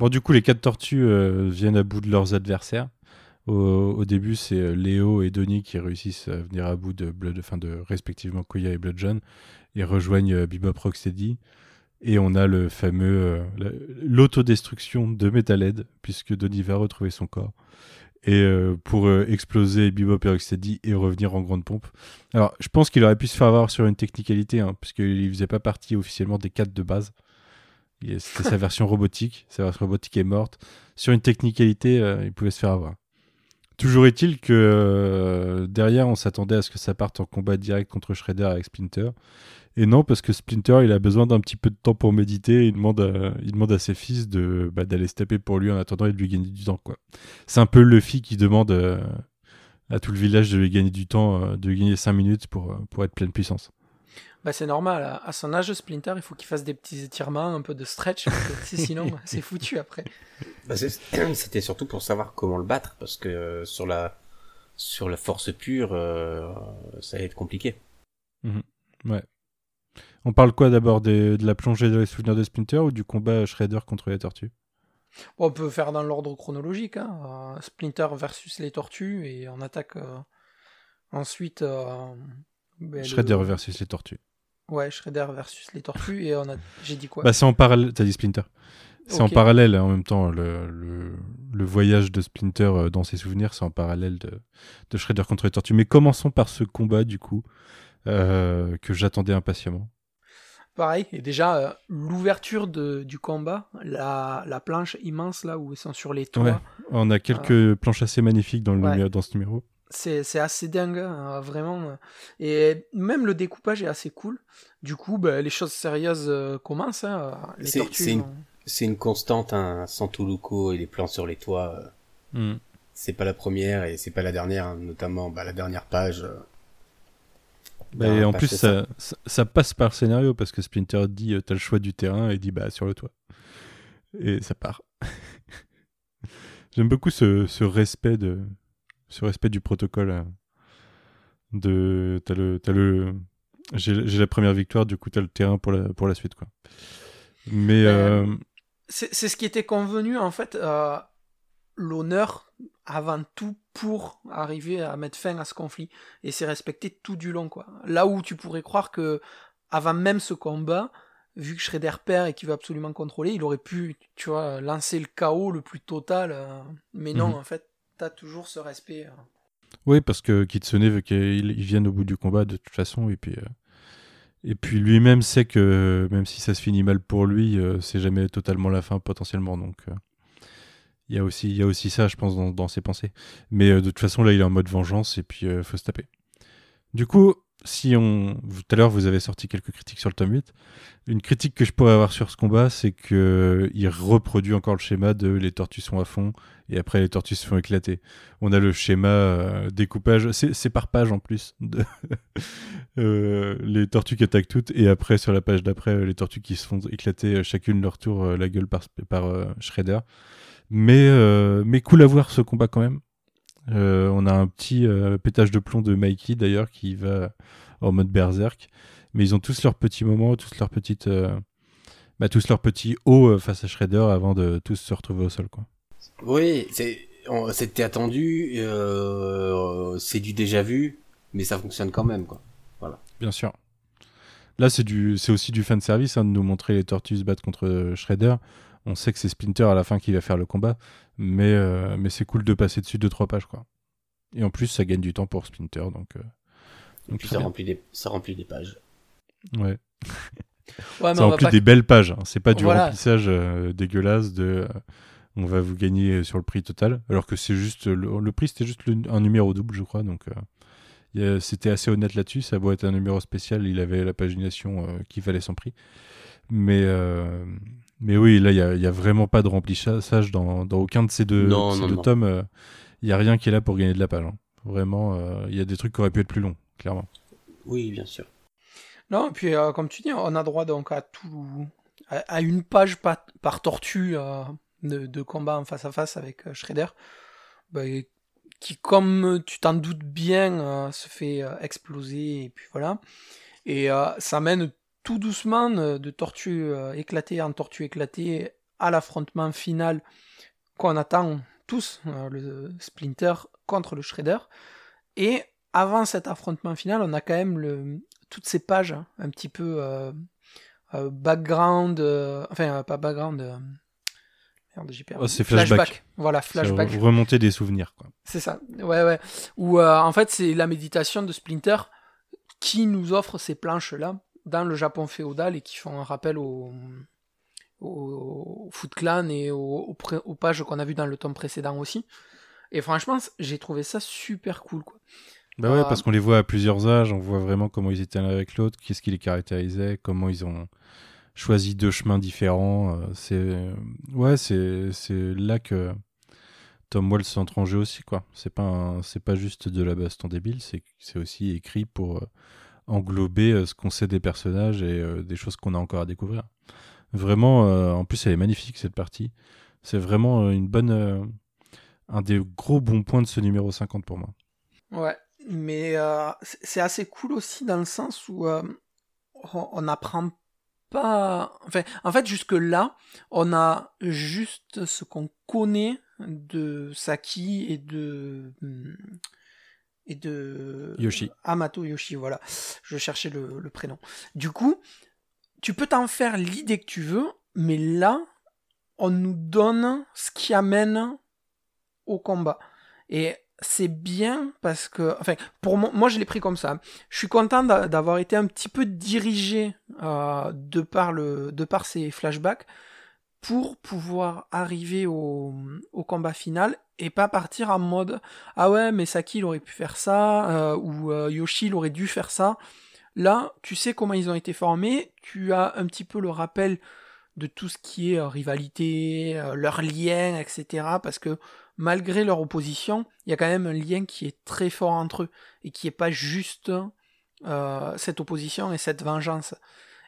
Speaker 5: Bon, du coup, les quatre tortues euh, viennent à bout de leurs adversaires. Au, début, c'est euh, Léo et Donnie qui réussissent à venir à bout de, Blood, enfin de respectivement Koya et Blood John. Ils rejoignent euh, Bebop Rocksteady. Et on a le fameux euh, la- l'autodestruction de Metalhead, puisque Donnie va retrouver son corps. Et pour euh, exploser Bebop et Rocksteady et revenir en grande pompe. Alors, je pense qu'il aurait pu se faire avoir sur une technicalité, hein, puisqu'il faisait pas partie officiellement des quatre de base. C'était sa version robotique. Sa version robotique est morte. Sur une technicalité, il pouvait se faire avoir. Toujours est-il que euh, derrière, on s'attendait à ce que ça parte en combat direct contre Shredder avec Splinter. Et non, parce que Splinter, il a besoin d'un petit peu de temps pour méditer. Il demande à, il demande à ses fils de, bah, d'aller se taper pour lui en attendant et de lui gagner du temps. C'est un peu Luffy qui demande euh, à tout le village de lui gagner du temps, euh, de lui gagner 5 minutes euh, pour être pleine puissance.
Speaker 6: Bah, c'est normal, à- son âge, Splinter, il faut qu'il fasse des petits étirements, un peu de stretch, parce que, sinon, c'est foutu après.
Speaker 7: Bah, C'était surtout pour savoir comment le battre, parce que euh, sur la sur la force pure, euh, ça va être compliqué.
Speaker 5: On parle quoi d'abord des- de la plongée dans les souvenirs de Splinter ou du combat Shredder contre les tortues?
Speaker 6: Bon, on peut faire dans l'ordre chronologique, hein. euh, Splinter versus les tortues, et on attaque euh, ensuite... euh, ben, le-
Speaker 5: Shredder versus les tortues.
Speaker 6: Ouais, Shredder versus les tortues, et on a... j'ai dit quoi
Speaker 5: Bah, c'est en parallèle, t'as dit Splinter. C'est en parallèle hein, en même temps. Le, le, le voyage de Splinter euh, dans ses souvenirs, c'est en parallèle de, de Shredder contre les tortues. Mais commençons par ce combat, du coup, euh, que j'attendais impatiemment.
Speaker 6: Pareil, et déjà, euh, l'ouverture du combat, la, la planche immense là où ils sont sur les toits,
Speaker 5: Ouais. On a quelques planches assez magnifiques dans, le
Speaker 6: Ouais.
Speaker 5: dans ce numéro.
Speaker 6: C'est c'est assez dingue, hein, vraiment. euh. Et même le découpage est assez cool. Du coup, bah, les choses sérieuses euh, commencent. hein. Les
Speaker 7: C'est-
Speaker 6: tortues.
Speaker 7: c'est une-
Speaker 6: ont-
Speaker 7: C'est une constante, un Santoluco et les plans sur les toits. euh,
Speaker 5: Mm.
Speaker 7: C'est pas la première et c'est pas la dernière, hein, notamment bah, la dernière page. euh,
Speaker 5: Bah,
Speaker 7: d'un
Speaker 5: et en
Speaker 7: page
Speaker 5: plus, ça, ça, ça passe par le scénario parce que Splinter dit euh, t'as le choix du terrain et dit bah sur le toit. Et ça part. J'aime beaucoup ce, ce respect de ce respect du protocole. euh, De t'as le t'as le j'ai j'ai la première victoire du coup t'as le terrain pour la pour la suite quoi. Mais
Speaker 6: Euh,
Speaker 5: euh,
Speaker 6: C'est c'est ce qui était convenu, en fait. euh, L'honneur avant tout pour arriver à mettre fin à ce conflit. Et c'est respecté tout du long, quoi. Là où tu pourrais croire que, avant même ce combat, vu que Shredder perd et qu'il veut absolument contrôler, il aurait pu, tu vois, lancer le chaos le plus total. euh, mais non,
Speaker 5: Mhm.
Speaker 6: en fait, t'as toujours ce respect. euh.
Speaker 5: Oui, parce que Kitsune veut qu'il il vienne au bout du combat de toute façon, et puis, euh, puis lui-même sait que même si ça se finit mal pour lui, euh, c'est jamais totalement la fin potentiellement. Donc euh, il y a aussi, il y a aussi ça, je pense, dans, dans ses pensées. Mais de toute façon, là, il est en mode vengeance, et puis euh, faut se taper. Du coup, si on, tout à l'heure, vous avez sorti quelques critiques sur le tome 8. Une critique que je pourrais avoir sur ce combat, c'est que il reproduit encore le schéma de les tortues sont à fond et après les tortues se font éclater. On a le schéma euh, découpage, c'est par page en plus. Euh, les tortues qui attaquent toutes et après sur la page d'après euh, les tortues qui se font éclater euh, chacune leur tour euh, la gueule par, euh, Shredder. Mais, euh, mais cool à voir ce combat quand même. Euh, on a un petit euh, pétage de plomb de Mikey d'ailleurs qui va en mode berserk. Mais ils ont tous leurs petits moments, tous leurs petites, euh, bah, tous leurs petits hauts face à Shredder avant de tous se retrouver au sol. Quoi.
Speaker 7: Oui, c'était attendu, c'est du déjà vu, mais ça fonctionne quand même, quoi.
Speaker 5: Bien sûr. Là, c'est du, c'est aussi du fan service hein, de nous montrer les tortues battre contre Shredder. On sait que c'est Splinter à la fin qui va faire le combat, mais, euh, mais c'est cool de passer dessus deux trois pages quoi. Et en plus, ça gagne du temps pour Splinter, donc. euh, donc
Speaker 7: puis ça
Speaker 5: bien.
Speaker 7: remplit, des, ça remplit des pages.
Speaker 5: Ouais.
Speaker 6: Ouais, mais
Speaker 5: ça
Speaker 6: on va
Speaker 5: remplit
Speaker 6: pas-
Speaker 5: des belles pages. hein. C'est pas du
Speaker 6: Voilà.
Speaker 5: remplissage euh, dégueulasse de. euh, on va vous gagner sur le prix total, alors que c'est juste le, le prix, c'était juste le- un numéro double, je crois, donc. euh, c'était assez honnête là-dessus. Ça doit être un numéro spécial, il avait la pagination euh, qui valait son prix. Mais, euh, mais oui, là, il n'y a, il y a vraiment pas de remplissage dans, dans aucun de ces deux,
Speaker 7: Non,
Speaker 5: ces
Speaker 7: non,
Speaker 5: deux
Speaker 7: non.
Speaker 5: tomes. euh, Il n'y a rien qui est là pour gagner de la page. hein. Vraiment, euh, il y a des trucs qui auraient pu être plus longs, clairement.
Speaker 7: Oui, bien sûr.
Speaker 6: Non, et puis euh, comme tu dis, on a droit donc à tout, à, à une page par, par tortue euh, de, de combat en face à face avec euh, Shredder, bah, qui, comme tu t'en doutes bien, euh, se fait euh, exploser et puis voilà. Et euh, ça mène tout doucement euh, de tortue euh, éclatée en tortue éclatée à l'affrontement final qu'on attend tous, euh, le Splinter contre le Shredder. Et avant cet affrontement final, on a quand même le, toutes ces pages hein, un petit peu euh, euh, background, euh, enfin pas background.
Speaker 5: Oh, c'est flashback.
Speaker 6: Voilà, flashback.
Speaker 5: Remonter des souvenirs, quoi.
Speaker 6: C'est ça. Ouais, ouais. Où en fait c'est la méditation de Splinter qui nous offre ces planches là dans le Japon féodal et qui font un rappel au au Foot Clan et au- aux pages qu'on a vu dans le tome précédent aussi. Et franchement, j'ai trouvé ça super cool quoi.
Speaker 5: Bah ouais,
Speaker 6: Ah.
Speaker 5: parce qu'on les voit à plusieurs âges, on voit vraiment comment ils étaient l'un avec l'autre, qu'est-ce qui les caractérisait, comment ils ont choisi deux chemins différents. euh, C'est ouais, c'est c'est là que Tom Wells entre en jeu aussi quoi. C'est pas un- c'est pas juste de la baston débile, c'est c'est aussi écrit pour euh, englober euh, ce qu'on sait des personnages et euh, des choses qu'on a encore à découvrir. Vraiment, euh, en plus elle est magnifique cette partie. C'est vraiment une bonne un des gros bons points de ce numéro 50 pour moi.
Speaker 6: Ouais, mais c'est assez cool aussi dans le sens où on n'apprend pas. En fait, jusque-là, on a juste ce qu'on connaît de Saki et de. Et de.
Speaker 5: Yoshi.
Speaker 6: Amato Yoshi, voilà. Je cherchais le, le prénom. Du coup, tu peux t'en faire l'idée que tu veux, mais là, on nous donne ce qui amène au combat. Et c'est bien parce que, enfin, pour moi, moi je l'ai pris comme ça. Je suis content d'a- d'avoir été un petit peu dirigé euh, de par le, de par ces flashbacks pour pouvoir arriver au, combat final et pas partir en mode ah ouais mais Saki il aurait pu faire ça euh, ou euh, Yoshi il aurait dû faire ça. Là, tu sais comment ils ont été formés, tu as un petit peu le rappel de tout ce qui est euh, rivalité, leurs liens, etc. Parce que malgré leur opposition, il y a quand même un lien qui est très fort entre eux et qui est pas juste cette opposition et cette vengeance.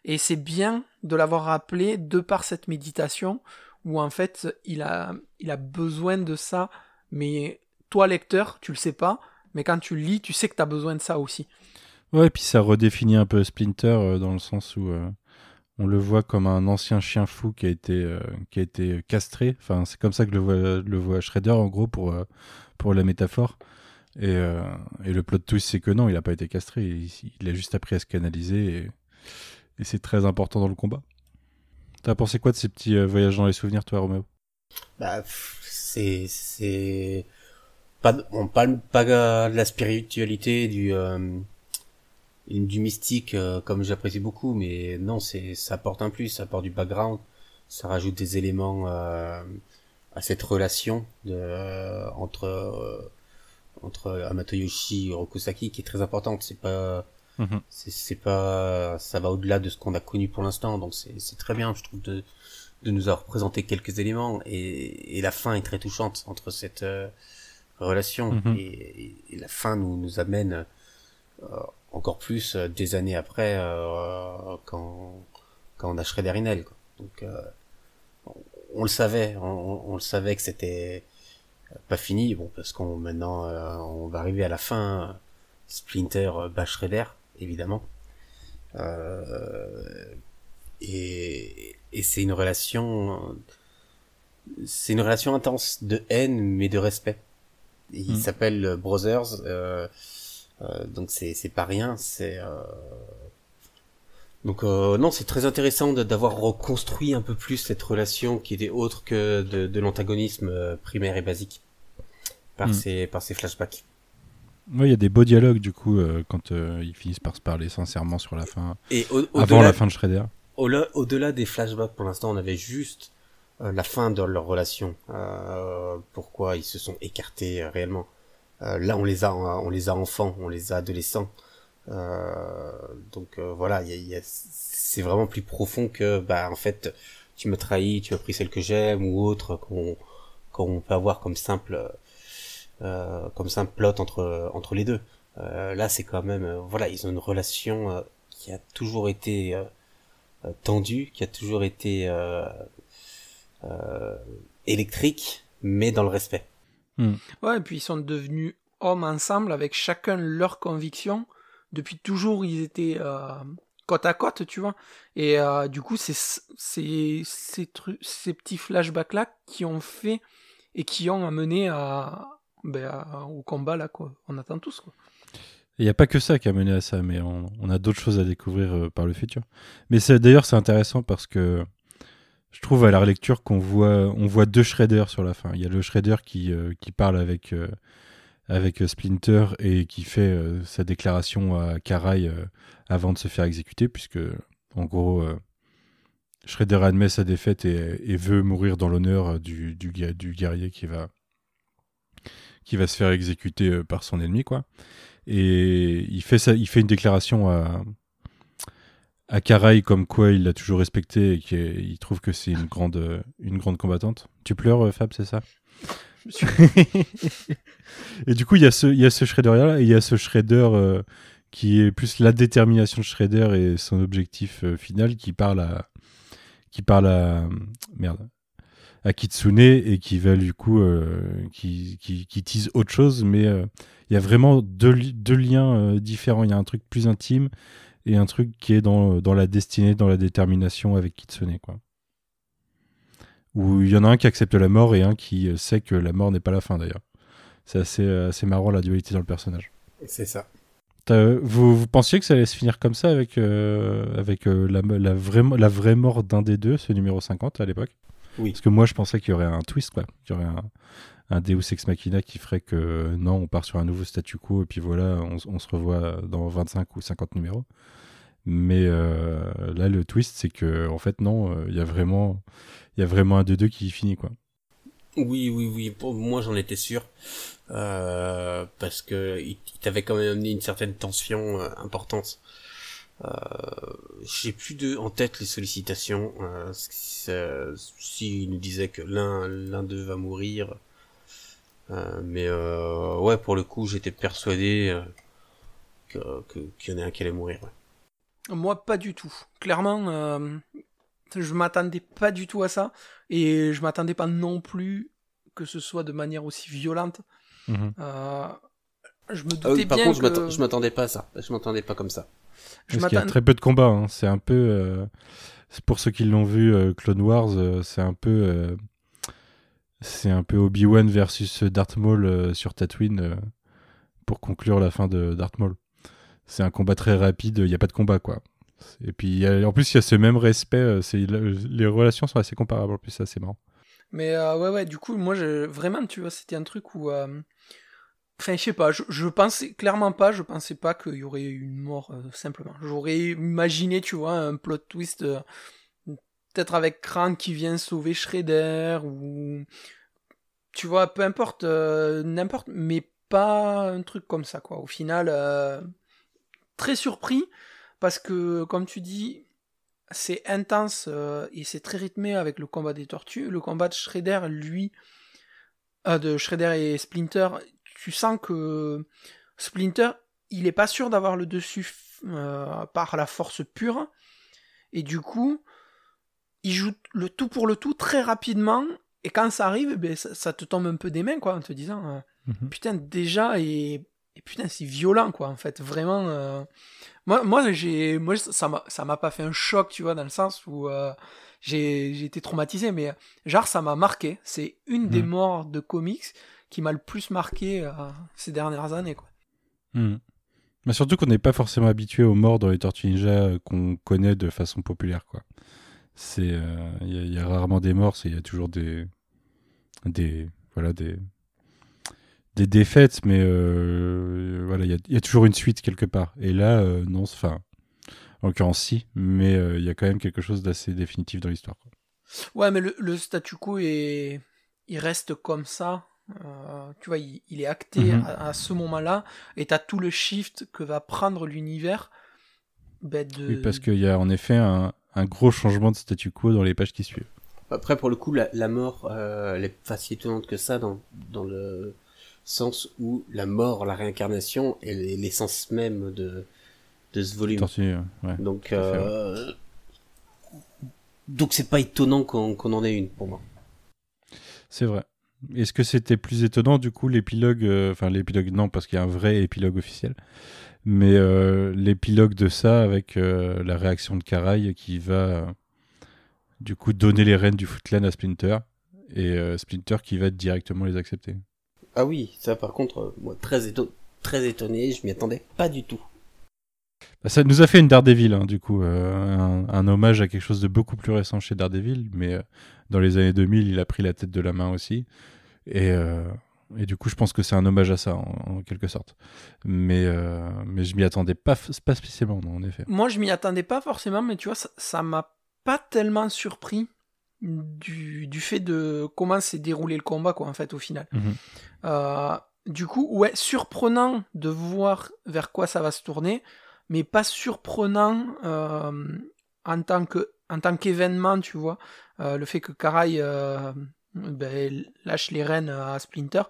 Speaker 6: Et c'est bien de l'avoir rappelé de par cette méditation où en fait il a, il a besoin de ça, mais toi lecteur, tu le sais pas, mais quand tu lis, tu sais que tu as besoin de ça aussi.
Speaker 5: Ouais, et puis ça redéfinit un peu Splinter euh, dans le sens où euh, on le voit comme un ancien chien fou qui a été, euh, qui a été castré. Enfin, c'est comme ça que le voit, le voit Shredder en gros pour, pour la métaphore. Et, et le plot twist, c'est que non, il n'a pas été castré. Il, a juste appris à se canaliser et c'est très important dans le combat. T'as pensé quoi de ces petits euh, voyages dans les souvenirs, toi, Roméo?
Speaker 7: Bah, c'est c'est pas on parle pas de la spiritualité du euh, du mystique euh, comme j'apprécie beaucoup, mais non, c'est ça apporte un plus, ça apporte du background, ça rajoute des éléments à cette relation de entre entre Amatoyoshi et Rokusaki qui est très importante. C'est pas
Speaker 5: Mhm.
Speaker 7: c'est pas ça va au-delà de ce qu'on a connu pour l'instant, donc c'est c'est très bien, je trouve de de nous avoir présenté quelques éléments. Et, et la fin est très touchante entre cette euh, relation.
Speaker 5: Mhm.
Speaker 7: et, et- et la fin nous nous amène euh, encore plus euh, des années après euh, quand quand on a Shredder Inel quoi. donc euh, on, on le savait. On, on- le savait que c'était pas fini. Bon parce qu'on maintenant euh, on va arriver à la fin euh, Splinter bat Shredder évidemment euh, et, et c'est une relation c'est une relation intense de haine mais de respect il
Speaker 5: Mm.
Speaker 7: s'appelle euh, Brothers euh, euh, donc c'est c'est pas rien c'est euh... donc euh, non c'est très intéressant d'avoir reconstruit un peu plus cette relation qui était autre que de, de l'antagonisme primaire et basique par
Speaker 5: Mm.
Speaker 7: ces par ces flashbacks
Speaker 5: Ouais, il y a des beaux dialogues, du coup, euh, quand euh, ils finissent par se parler sincèrement sur la fin,
Speaker 7: et au,
Speaker 5: avant la fin de Shredder.
Speaker 7: Au-delà des flashbacks, pour l'instant, on avait juste euh, la fin de leur relation. Pourquoi ils se sont écartés réellement. Là, on les a, on les a enfants, on les a adolescents. Donc voilà, il y a- il y a- c'est vraiment plus profond que, bah, en fait, tu me trahis, tu as pris celle que j'aime ou autre qu'on qu'on peut avoir comme simple, euh, comme simple plot entre entre les deux. Euh, là, c'est quand même, euh, voilà, ils ont une relation euh, qui a toujours été euh, euh, tendu, qui a toujours été euh, euh, électrique, mais dans le respect.
Speaker 6: Ouais, et puis ils sont devenus hommes ensemble avec chacun leurs convictions. Depuis toujours, ils étaient euh, côte à côte, tu vois. Et euh, du coup, c'est c'est ces tru- ces petits flashbacks là qui ont fait et qui ont amené à, ben, au combat là quoi. On attend tous quoi.
Speaker 5: Il n'y a pas que ça qui a mené à ça, mais on, a d'autres choses à découvrir euh, par le futur. Mais d'ailleurs, c'est intéressant parce que je trouve à la relecture qu'on voit, on voit deux Shredder sur la fin. Il y a le Shredder qui, euh, qui parle avec, euh, avec Splinter et qui fait sa déclaration à Karai avant de se faire exécuter, puisque en gros, Shredder admet sa défaite et, veut mourir dans l'honneur du, du guerrier qui va, qui va se faire exécuter euh, par son ennemi, quoi. Et il fait, ça, il fait une déclaration à, à Karai comme quoi il l'a toujours respecté et qu'il trouve que c'est une grande, euh, une grande combattante. Tu pleures, euh, Fab, c'est ça?
Speaker 6: Suis-
Speaker 5: Et du coup, il y a ce, il y a ce Shredder-là et il y a ce Shredder euh, qui est plus la détermination de Shredder et son objectif euh, final qui parle à. qui parle à. merde. À Kitsune et qui va du coup. euh, qui, qui, qui tease autre chose, mais euh, il y a vraiment deux, li- deux liens euh, différents. Il y a un truc plus intime et un truc qui est dans, dans la destinée, dans la détermination avec Kitsune, quoi. Où il y en a un qui accepte la mort et un qui sait que la mort n'est pas la fin d'ailleurs. C'est assez, assez marrant la dualité dans le personnage.
Speaker 7: C'est ça.
Speaker 5: Vous, vous pensiez que ça allait se finir comme ça avec, euh, avec euh, la, la, vraie, mo- la vraie mort d'un des deux, ce numéro 50 à l'époque?
Speaker 7: Oui.
Speaker 5: Parce que moi je pensais qu'il y aurait un twist, quoi. Qu'il y aurait un, un Deus Ex Machina qui ferait que non, on part sur un nouveau statu quo et puis voilà, on, se revoit dans 25 ou 50 numéros. Mais euh, là, le twist, c'est que en fait, non, euh, il y a vraiment, il y a vraiment un des deux qui finit, quoi.
Speaker 7: Oui, oui, oui. Moi, j'en étais sûr. Euh, parce que il, il t'avait quand même amené une certaine tension euh, importante. Euh, J'ai plus de en tête les sollicitations. Euh, S'il nous disait que l'un l'un d'eux va mourir. Euh, mais euh, ouais, pour le coup, j'étais persuadé que qu'il y en a un qui allait mourir. ouais.
Speaker 6: Moi, pas du tout. Clairement, euh, je m'attendais pas du tout à ça. Et je m'attendais pas non plus que ce soit de manière aussi violente.
Speaker 5: Mhm.
Speaker 6: Euh, je me doutais
Speaker 7: Ah oui, par
Speaker 6: bien
Speaker 7: contre,
Speaker 6: que...
Speaker 7: je m'attendais pas à ça. Je m'attendais pas comme ça.
Speaker 6: Je
Speaker 5: Parce qu'il y a très peu de combats. hein. C'est un peu. euh, pour ceux qui l'ont vu, euh, Clone Wars, euh, c'est un peu. euh, c'est un peu Obi-Wan versus Darth Maul sur Tatooine pour conclure la fin de Darth Maul. C'est un combat très rapide. Il n'y a pas de combat, quoi. Et puis en plus, il y a ce même respect. Les relations sont assez comparables. En plus, c'est assez marrant.
Speaker 6: Mais ouais, ouais. Du coup, moi, je, vraiment, tu vois, c'était un truc où. Enfin, je sais pas, je, pensais clairement pas, je pensais pas qu'il y aurait une mort simplement. J'aurais imaginé, tu vois, un plot twist, peut-être avec Krang qui vient sauver Shredder, ou. Tu vois, peu importe, n'importe, mais pas un truc comme ça, quoi. Au final, très surpris parce que, comme tu dis, c'est intense euh, et c'est très rythmé avec le combat des tortues. Le combat de Shredder, lui, euh, de Shredder et Splinter, tu sens que Splinter, il est pas sûr d'avoir le dessus euh, par la force pure. Et du coup, il joue le tout pour le tout très rapidement. Et quand ça arrive, ben, ça, te tombe un peu des mains, quoi, en te disant, mhm. putain, déjà, et et putain, c'est violent, quoi, en fait. Vraiment. Euh, moi, moi, j'ai, moi, ça m'a, pas fait un choc, tu vois, dans le sens où euh, j'ai, été traumatisé, mais genre, ça m'a marqué. C'est une des hmm. morts de comics qui m'a le plus marqué euh, ces dernières années, quoi.
Speaker 5: Mais surtout qu'on n'est pas forcément habitué aux morts dans les Tortues Ninja qu'on connaît de façon populaire, quoi. C'est, il y, a rarement des morts, il y a toujours des, des, voilà, des des défaites, mais euh, voilà, il y, a toujours une suite quelque part. Et là, euh, non, enfin, en l'occurrence, si, mais euh, il y a quand même quelque chose d'assez définitif dans l'histoire.
Speaker 6: Ouais, mais le, statu quo est, il reste comme ça. Tu vois, il, est acté mhm. à, ce moment-là, et t'as tout le shift que va prendre l'univers.
Speaker 5: Ben, oui, parce qu'il y a en effet un, gros changement de statu quo dans les pages qui suivent.
Speaker 7: Après, pour le coup, la, mort, elle est pas si étonnante que ça dans, dans le sens où la mort, la réincarnation est l'essence même de, de ce volume. donc, euh, donc c'est pas étonnant qu'on en ait une pour moi.
Speaker 5: C'est vrai. Est-ce que c'était plus étonnant du coup l'épilogue, euh, enfin l'épilogue non parce qu'il y a un vrai épilogue officiel, mais euh, l'épilogue de ça avec la réaction de Karai qui va du coup donner les rênes du Footland à Splinter et Splinter qui va directement les accepter.
Speaker 7: Ah oui, ça par contre, euh, moi très, très étonné, je m'y attendais pas du tout.
Speaker 5: Bah, ça nous a fait une Daredevil, hein, du coup, euh, un, hommage à quelque chose de beaucoup plus récent chez Daredevil, mais euh, dans les années 2000, il a pris la tête de la main aussi. Et, et du coup, je pense que c'est un hommage à ça, en, quelque sorte. Mais, mais je m'y attendais pas, pas spécialement, non, en effet.
Speaker 6: Moi, je m'y attendais pas forcément, mais tu vois, ça m'a pas tellement surpris du, du fait de comment s'est déroulé le combat, quoi, en fait, au final. Mhm. Euh, du coup, ouais, surprenant de voir vers quoi ça va se tourner, mais pas surprenant euh, en tant que en tant qu'événement, tu vois. Euh, le fait que Karai ben, lâche les rênes à Splinter,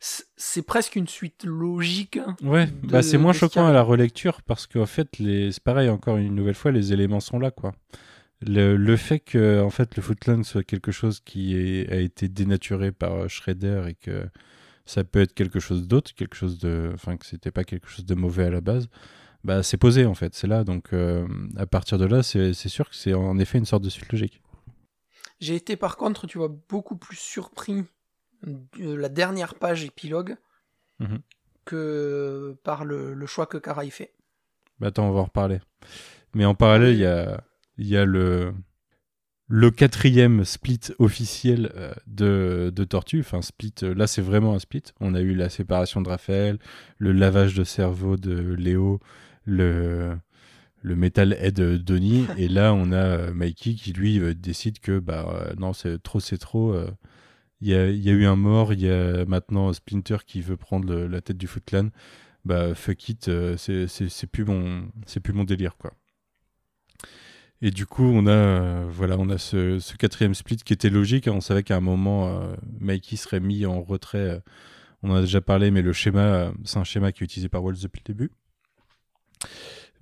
Speaker 6: c'est presque une suite logique.
Speaker 5: Ouais, bah c'est moins choquant à la relecture parce qu'en fait, les... c'est pareil, encore une nouvelle fois, les éléments sont là, quoi. Le, fait que en fait le Footland soit quelque chose qui a été dénaturé par euh, Shredder et que ça peut être quelque chose d'autre, quelque chose de, enfin que c'était pas quelque chose de mauvais à la base, bah c'est posé en fait, c'est là. Donc euh, à partir de là, c'est sûr que c'est en effet une sorte de suite logique.
Speaker 6: J'ai été par contre, tu vois, beaucoup plus surpris de la dernière page épilogue mhm. que par le, choix que Kara y fait.
Speaker 5: Bah attends, on va en reparler. Mais en parallèle, il y a y a le, le quatrième split officiel euh, de, de Tortue. Enfin, split, euh, là, c'est vraiment un split. On a eu la séparation de Raphaël, le lavage de cerveau de Léo, le, le Metal Head de Donnie. et là, on a euh, Mikey qui, lui, décide que, bah, non, c'est trop, c'est trop. Il y, a, y, a, eu un mort. Il y a maintenant Splinter qui veut prendre la tête du Foot Clan. Bah, fuck it, c'est plus, mon, plus mon délire, quoi. Et du coup, on a, euh, voilà, on a ce, quatrième split qui était logique. On savait qu'à un moment, euh, Mikey serait mis en retrait. Euh, on en a déjà parlé, mais le schéma, c'est un schéma qui est utilisé par Waltz depuis le début.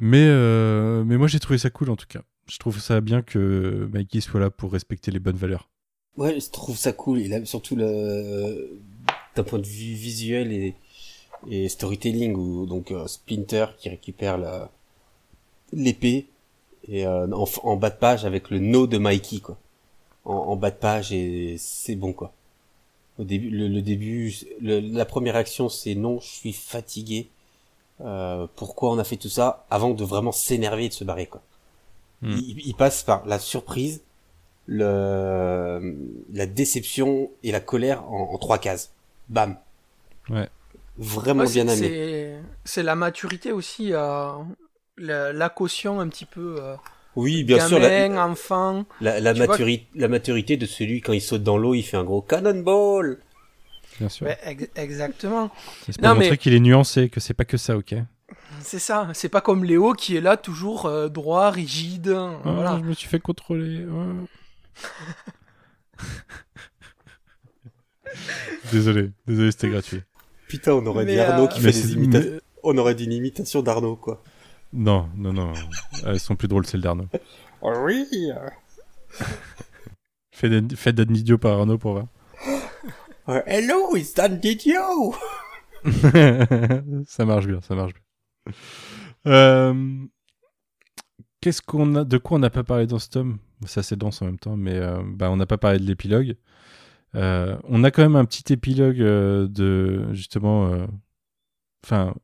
Speaker 5: Mais, mais moi, j'ai trouvé ça cool en tout cas. Je trouve ça bien que Mikey soit là pour respecter les bonnes valeurs.
Speaker 7: Ouais, je trouve ça cool. A surtout d'un point de vue visuel et, et storytelling où donc Splinter qui récupère l'épée et euh, en, bas de page avec le no de Mikey quoi en, bas de page et c'est bon quoi au début le, début la première action c'est non je suis fatigué euh, pourquoi on a fait tout ça avant de vraiment s'énerver et de se barrer quoi
Speaker 5: Hmm.
Speaker 7: il, il passe par la surprise, le, la déception et la colère en, en trois cases. Bam.
Speaker 5: Ouais.
Speaker 7: Vraiment
Speaker 6: Ouais,
Speaker 7: bien amené.
Speaker 6: c'est- C'est la maturité aussi, euh, la, la caution un petit peu. euh,
Speaker 7: Oui, bien sûr, la,
Speaker 6: enfant.
Speaker 7: la, la,
Speaker 6: Tu vois
Speaker 7: maturi- la maturité de celui quand il saute dans l'eau, il fait un gros cannonball.
Speaker 5: Bien sûr.
Speaker 6: Ouais, ex- exactement.
Speaker 5: C'est pour
Speaker 6: Non,
Speaker 5: montrer
Speaker 6: mais-
Speaker 5: qu'il est nuancé, que c'est pas que ça, ok?
Speaker 6: C'est ça. C'est pas comme Léo qui est là toujours euh, droit, rigide.
Speaker 5: Ah,
Speaker 6: Voilà.
Speaker 5: Je me suis fait contrôler. ouais. désolé, désolé, c'était gratuit.
Speaker 7: Putain, on aurait
Speaker 6: Mais,
Speaker 7: dit Arnaud
Speaker 6: euh,
Speaker 7: qui
Speaker 5: Mais
Speaker 7: fait des imitations.
Speaker 5: mais-
Speaker 7: On aurait dit une imitation d'Arnaud, quoi.
Speaker 5: Non, non, non. Elles sont plus drôles, celles d'Arnaud.
Speaker 7: oui.
Speaker 5: Fais d'un fais d'un idiot par Arnaud pour voir.
Speaker 7: hello, it's Dan Didio.
Speaker 5: ça marche bien, ça marche bien. Euh, Qu'est-ce qu'on a, de quoi on n'a pas parlé dans ce tome? Ça c'est dense en même temps, mais euh, bah, on n'a pas parlé de l'épilogue. Euh, on a quand même un petit épilogue euh, de justement, euh, enfin,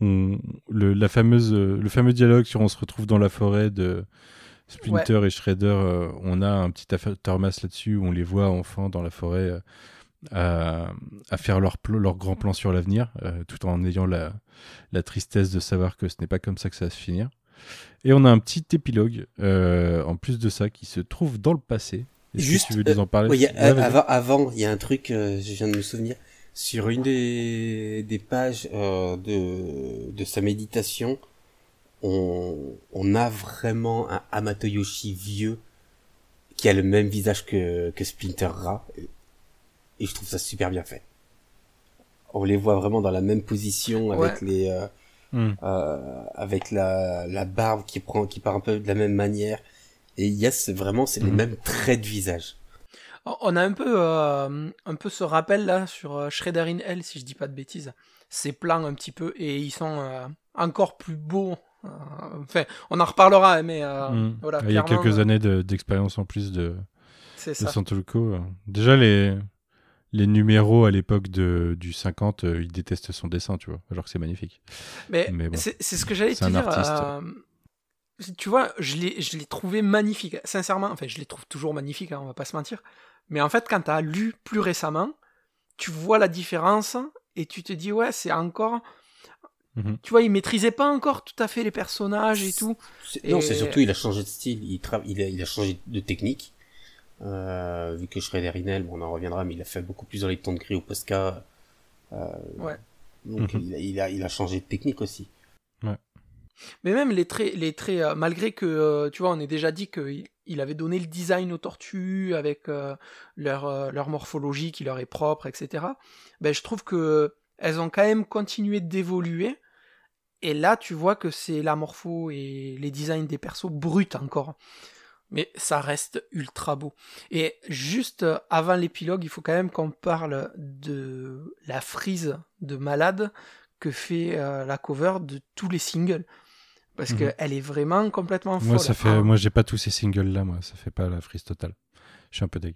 Speaker 5: on- le, la fameuse, euh, le fameux dialogue sur on se retrouve dans la forêt de Splinter et Shredder. euh, on a un petit aftermath là-dessus où on les voit enfants dans la forêt. euh, à, à faire leur, leur grand plan sur l'avenir, euh, tout en ayant la, la tristesse de savoir que ce n'est pas comme ça que ça va se finir. Et on a un petit épilogue, euh, en plus de ça, qui se trouve dans le passé. Que
Speaker 7: Juste,
Speaker 5: tu veux nous en parler
Speaker 7: Ouais, y a-
Speaker 5: Ouais,
Speaker 7: avant, avant, il y a un truc, euh, je viens de me souvenir, sur une des, des pages euh, de, de sa méditation, on, on a vraiment un Hamato Yoshi vieux qui a le même visage que, que Splinter Ra. Et, je trouve ça super bien fait. On les voit vraiment dans la même position avec les euh,
Speaker 5: Hmm.
Speaker 7: euh, avec la, la barbe qui prend qui part un peu de la même manière et il y a ce- vraiment c'est les
Speaker 5: Mhm.
Speaker 7: mêmes traits de visage.
Speaker 6: On a un peu, euh, un peu ce rappel là sur Shredder in Hell, si je dis pas de bêtises. Ces plans un petit peu, et ils sont euh, encore plus beaux. enfin, on en reparlera, mais euh,
Speaker 5: Hmm.
Speaker 6: voilà.
Speaker 5: Il y a quelques
Speaker 6: euh,
Speaker 5: années de- d'expérience en plus de, de
Speaker 6: ça.
Speaker 5: Santoluco. euh. Déjà, les, les numéros à l'époque de- du 50, euh, ils détestent son dessin, tu vois, alors que c'est magnifique.
Speaker 6: Mais,
Speaker 5: Mais bon.
Speaker 6: c'est ce que j'allais te
Speaker 5: un
Speaker 6: dire. euh, tu vois, je l'ai je l'ai trouvé magnifique. Sincèrement, enfin, je les trouve toujours magnifiques, hein, on va pas se mentir. Mais en fait, quand tu as lu plus récemment, tu vois la différence et tu te dis, ouais, c'est encore.
Speaker 5: Mhm.
Speaker 6: Tu vois, il maîtrisait pas encore tout à fait les personnages et tout. Et-
Speaker 7: Non, c'est surtout il a changé de style, il, tra- il, a, il a changé de technique. Euh, vu que Shredder Inel, bon, on en reviendra, mais il a fait beaucoup plus dans les tons de gris au Posca. Euh,
Speaker 6: Ouais.
Speaker 7: Donc
Speaker 5: Mhm.
Speaker 7: il, a, il, a, il a changé de technique aussi.
Speaker 6: Mais même les traits, les traits euh, malgré que, euh, tu vois, on est déjà dit qu'il il avait donné le design aux tortues avec euh, leur, euh, leur morphologie qui leur est propre, etc. Ben, je trouve que elles ont quand même continué d'évoluer. Et là, tu vois que c'est la morpho et les designs des persos bruts encore. Mais ça reste ultra beau. Et juste euh, avant l'épilogue, il faut quand même qu'on parle de la frise de malade que fait euh, la cover de tous les singles. Parce
Speaker 5: Mhm.
Speaker 6: qu'elle est vraiment complètement folle.
Speaker 5: Moi, ça fait, moi, j'ai pas tous ces singles là, moi, ça fait pas la frise totale. Je suis un peu deg.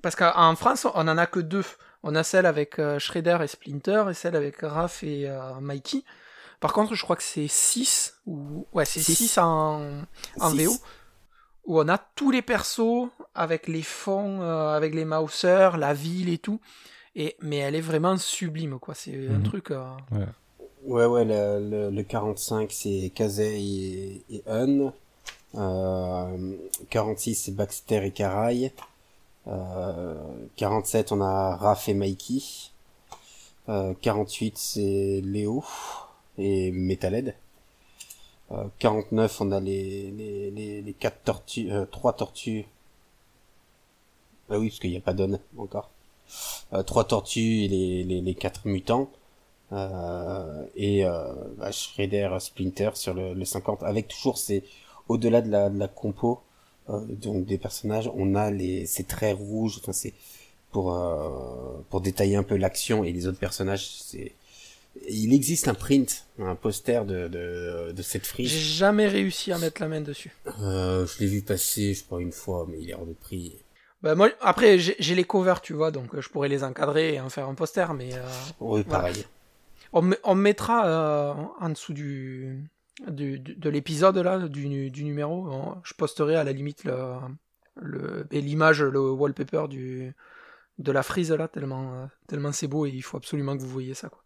Speaker 6: Parce qu'en France, on en a que deux. On a celle avec euh, Shredder et Splinter et celle avec Raph et euh, Mikey. Par contre, je crois que c'est 6 ou ouais, c'est
Speaker 7: Six.
Speaker 6: 6 en, en
Speaker 7: Six.
Speaker 6: VO où on a tous les persos avec les fonds, euh, avec les Mausers, la ville et tout. Et mais elle est vraiment sublime quoi. C'est un
Speaker 5: Mhm.
Speaker 6: truc. euh,
Speaker 7: Ouais, ouais, le, le, le 45 c'est Kazay et, et Un. Euh, 46 c'est Baxter et Karai. Euh, 47 on a Raph et Mikey. Euh, 48 c'est Léo et Metalhead. Euh, 49 on a les les les, les quatre tortues, euh, trois tortues. Ah oui parce qu'il n'y a pas d'On encore. Euh, trois tortues et les les, les quatre mutants. Euh, et euh, bah, Shredder Splinter sur le, le 50 avec toujours ces au-delà de la, de la compo euh, donc des personnages on a les ces traits rouges enfin c'est pour euh, pour détailler un peu l'action et les autres personnages c'est il existe un print un poster de de, de cette
Speaker 6: J'ai
Speaker 7: frise
Speaker 6: jamais réussi à mettre la main dessus.
Speaker 7: euh, je l'ai vu passer je crois une fois mais il est hors de prix
Speaker 6: Bah, moi, après, j'ai j'ai les covers, tu vois, donc euh, je pourrais les encadrer et en faire un poster, mais euh,
Speaker 7: oui
Speaker 6: Voilà.
Speaker 7: pareil
Speaker 6: on, me- on mettra euh, en dessous du, de l'épisode là, du, du numéro. Je posterai à la limite le, le, l'image, le wallpaper du, de la frise là, tellement, tellement c'est beau et il faut absolument que vous voyez ça. Quoi.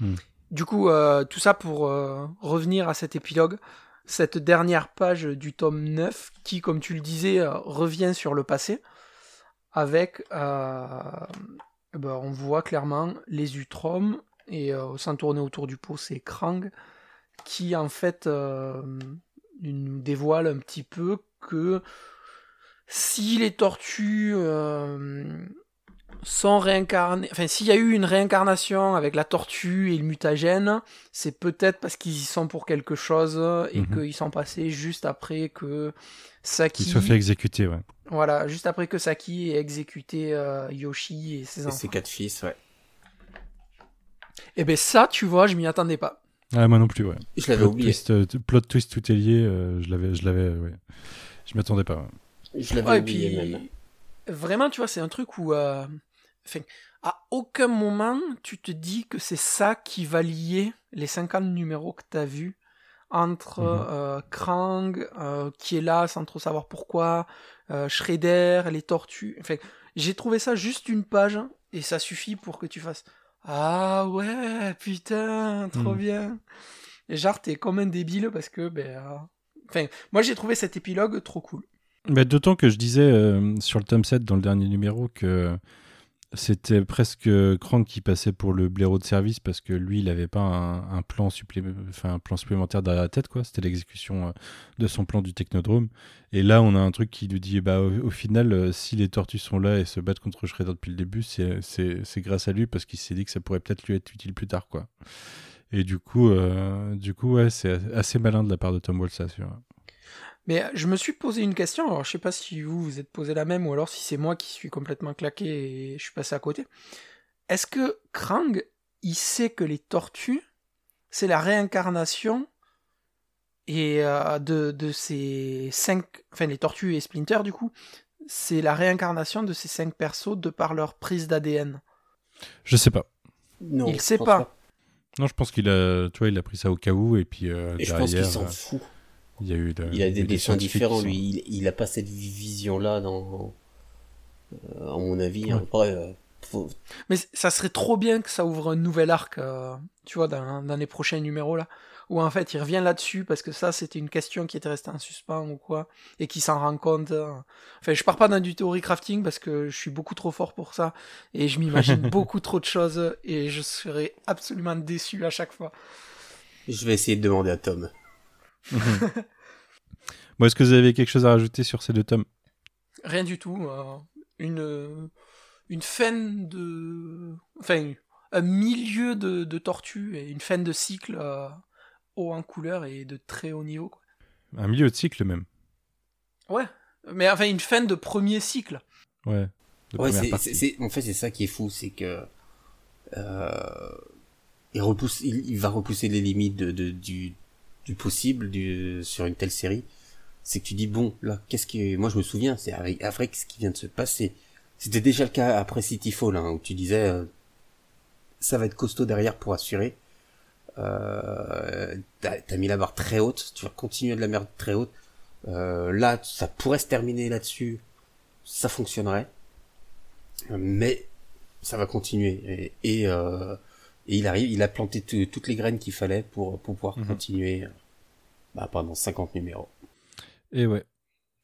Speaker 5: Hmm.
Speaker 6: Du coup, euh, tout ça pour euh, revenir à cet épilogue, cette dernière page du tome 9 qui, comme tu le disais, euh, revient sur le passé avec, ben, on voit clairement les Utroms et sans tourner autour du pot, c'est Krang qui en fait nous dévoile un petit peu que si les tortues sont réincarnées, enfin s'il y a eu une réincarnation avec la tortue et le mutagène, c'est peut-être parce qu'ils y sont pour quelque chose et
Speaker 5: Mhm.
Speaker 6: qu'ils sont passés juste après que Saki,
Speaker 5: Qu'il soit fait exécuter, ouais.
Speaker 6: voilà, juste après que Saki ait exécuté euh, Yoshi et ses
Speaker 7: Et
Speaker 6: enfants.
Speaker 7: ses quatre fils, ouais.
Speaker 6: Et ben ça, tu vois, je m'y attendais pas.
Speaker 5: Ah, moi non plus, ouais.
Speaker 7: Je l'avais
Speaker 5: Plot
Speaker 7: oublié.
Speaker 5: twist, euh, plot twist, tout est lié. euh, je l'avais, je l'avais, ouais. Je m'attendais pas. ouais.
Speaker 7: Je l'avais
Speaker 6: Ouais,
Speaker 7: oublié
Speaker 6: puis,
Speaker 7: même.
Speaker 6: Vraiment, tu vois, c'est un truc où, euh, enfin, à aucun moment, tu te dis que c'est ça qui va lier les 50 numéros que tu as vus entre
Speaker 5: Mhm.
Speaker 6: euh, Krang, euh, qui est là sans trop savoir pourquoi, euh, Shredder, les tortues. Enfin, j'ai trouvé ça juste une page et ça suffit pour que tu fasses Ah ouais, putain, trop
Speaker 5: Mhm.
Speaker 6: bien. Et genre, t'es comme un débile parce que, ben. Enfin, moi j'ai trouvé cet épilogue trop cool.
Speaker 5: D'autant que je disais euh, sur le tome 7 dans le dernier numéro que c'était presque Krang qui passait pour le blaireau de service parce que lui, il n'avait pas un, plan supplémentaire derrière la tête. C'était l'exécution euh, de son plan du Technodrome. Et là, on a un truc qui lui dit bah, au, final, euh, si les tortues sont là et se battent contre Shredder depuis le début, c'est- grâce à lui parce qu'il s'est dit que ça pourrait peut-être lui être utile plus tard. quoi. Et du coup, du coup ouais, c'est assez malin de la part de Tom Walsh, ça, sûr.
Speaker 6: Mais euh, je me suis posé une question, alors je sais pas si vous vous êtes posé la même ou alors si c'est moi qui suis complètement claqué et je suis passé à côté. Est-ce que Krang, il sait que les tortues, c'est la réincarnation et euh, de, de ces cinq, enfin les tortues et Splinter du coup, c'est la réincarnation de ces cinq persos de par leur prise d'ADN.
Speaker 5: Je sais pas.
Speaker 7: Non,
Speaker 6: il
Speaker 7: je
Speaker 6: sait pas.
Speaker 5: Non, je pense qu'il a, tu vois, il a pris ça au cas où et puis euh,
Speaker 7: Et je
Speaker 5: derrière,
Speaker 7: pense qu'il s'en
Speaker 5: euh,
Speaker 7: fout.
Speaker 5: Il y a eu. de-
Speaker 7: Il a
Speaker 5: eu
Speaker 7: des dessins différents,
Speaker 5: qui sont-
Speaker 7: lui. Il, il a pas cette vision-là dans. euh, à mon avis.
Speaker 5: Ouais.
Speaker 7: Après, euh, faut-
Speaker 6: Mais ça serait trop bien que ça ouvre un nouvel arc, euh, tu vois, dans, dans les prochains numéros là, où en fait il revient là-dessus parce que ça c'était une question qui était restée en suspens ou quoi, et qui s'en rend compte. euh. Enfin, je pars pas dans du theory crafting parce que je suis beaucoup trop fort pour ça et je m'imagine beaucoup trop de choses et je serais absolument déçu à chaque fois.
Speaker 7: je vais essayer de demander à Tom.
Speaker 5: Bon, est-ce que vous avez quelque chose à rajouter sur ces deux tomes?
Speaker 6: Rien du tout. euh, une une fin de, enfin un milieu de, de tortue et une fin de cycle euh, haut en couleur et de très haut niveau. Quoi.
Speaker 5: Un milieu de cycle même.
Speaker 6: Ouais, mais enfin une fin de premier cycle.
Speaker 5: Ouais.
Speaker 7: c'est,
Speaker 5: partie.
Speaker 7: c'est, c'est- en fait, c'est ça qui est fou, c'est que euh, il repousse, il, il va repousser les limites de, de- du, du possible du, sur une telle série. C'est que tu dis bon, là, qu'est-ce qui, moi je me souviens, c'est avec après ce qui vient de se passer. C'était déjà le cas après Cityfall, hein, où tu disais euh, ça va être costaud derrière pour assurer. Euh, t'as, t'as mis la barre très haute, tu vas continuer de la merde très haute. Euh, là, ça pourrait se terminer là-dessus, ça fonctionnerait mais ça va continuer et, et, euh, et il arrive, il a planté toutes les graines qu'il fallait pour, pour pouvoir
Speaker 5: Mhm.
Speaker 7: continuer euh, bah, pendant 50 numéros.
Speaker 5: Et ouais.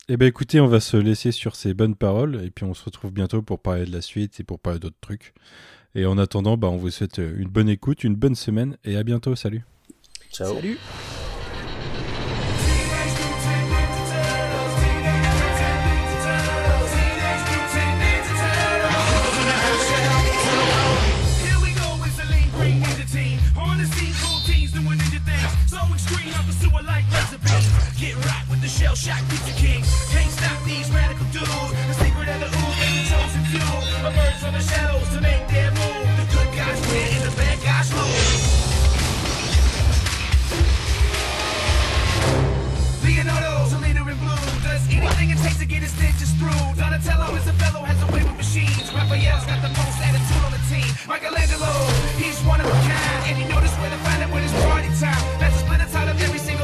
Speaker 5: Eh ben écoutez, on va se laisser sur ces bonnes paroles et puis on se retrouve bientôt pour parler de la suite et pour parler d'autres trucs. Et en attendant, bah, on vous souhaite une bonne écoute, une bonne semaine et à bientôt. Salut.
Speaker 7: Ciao.
Speaker 6: Salut.
Speaker 1: shell shock pizza king. Can't stop these radical dudes. The secret of the ooze and the chosen few emerge from the shadows to make their move. The good guys win and the bad guys lose. Leonardo's a leader in blue. Does anything it takes to get his digits through. Donatello is a fellow, has a way with machines. Raphael's got the most attitude on the team. Michelangelo, he's one of a kind. And he knows where to find it when it's party time. That's a splinter out of every single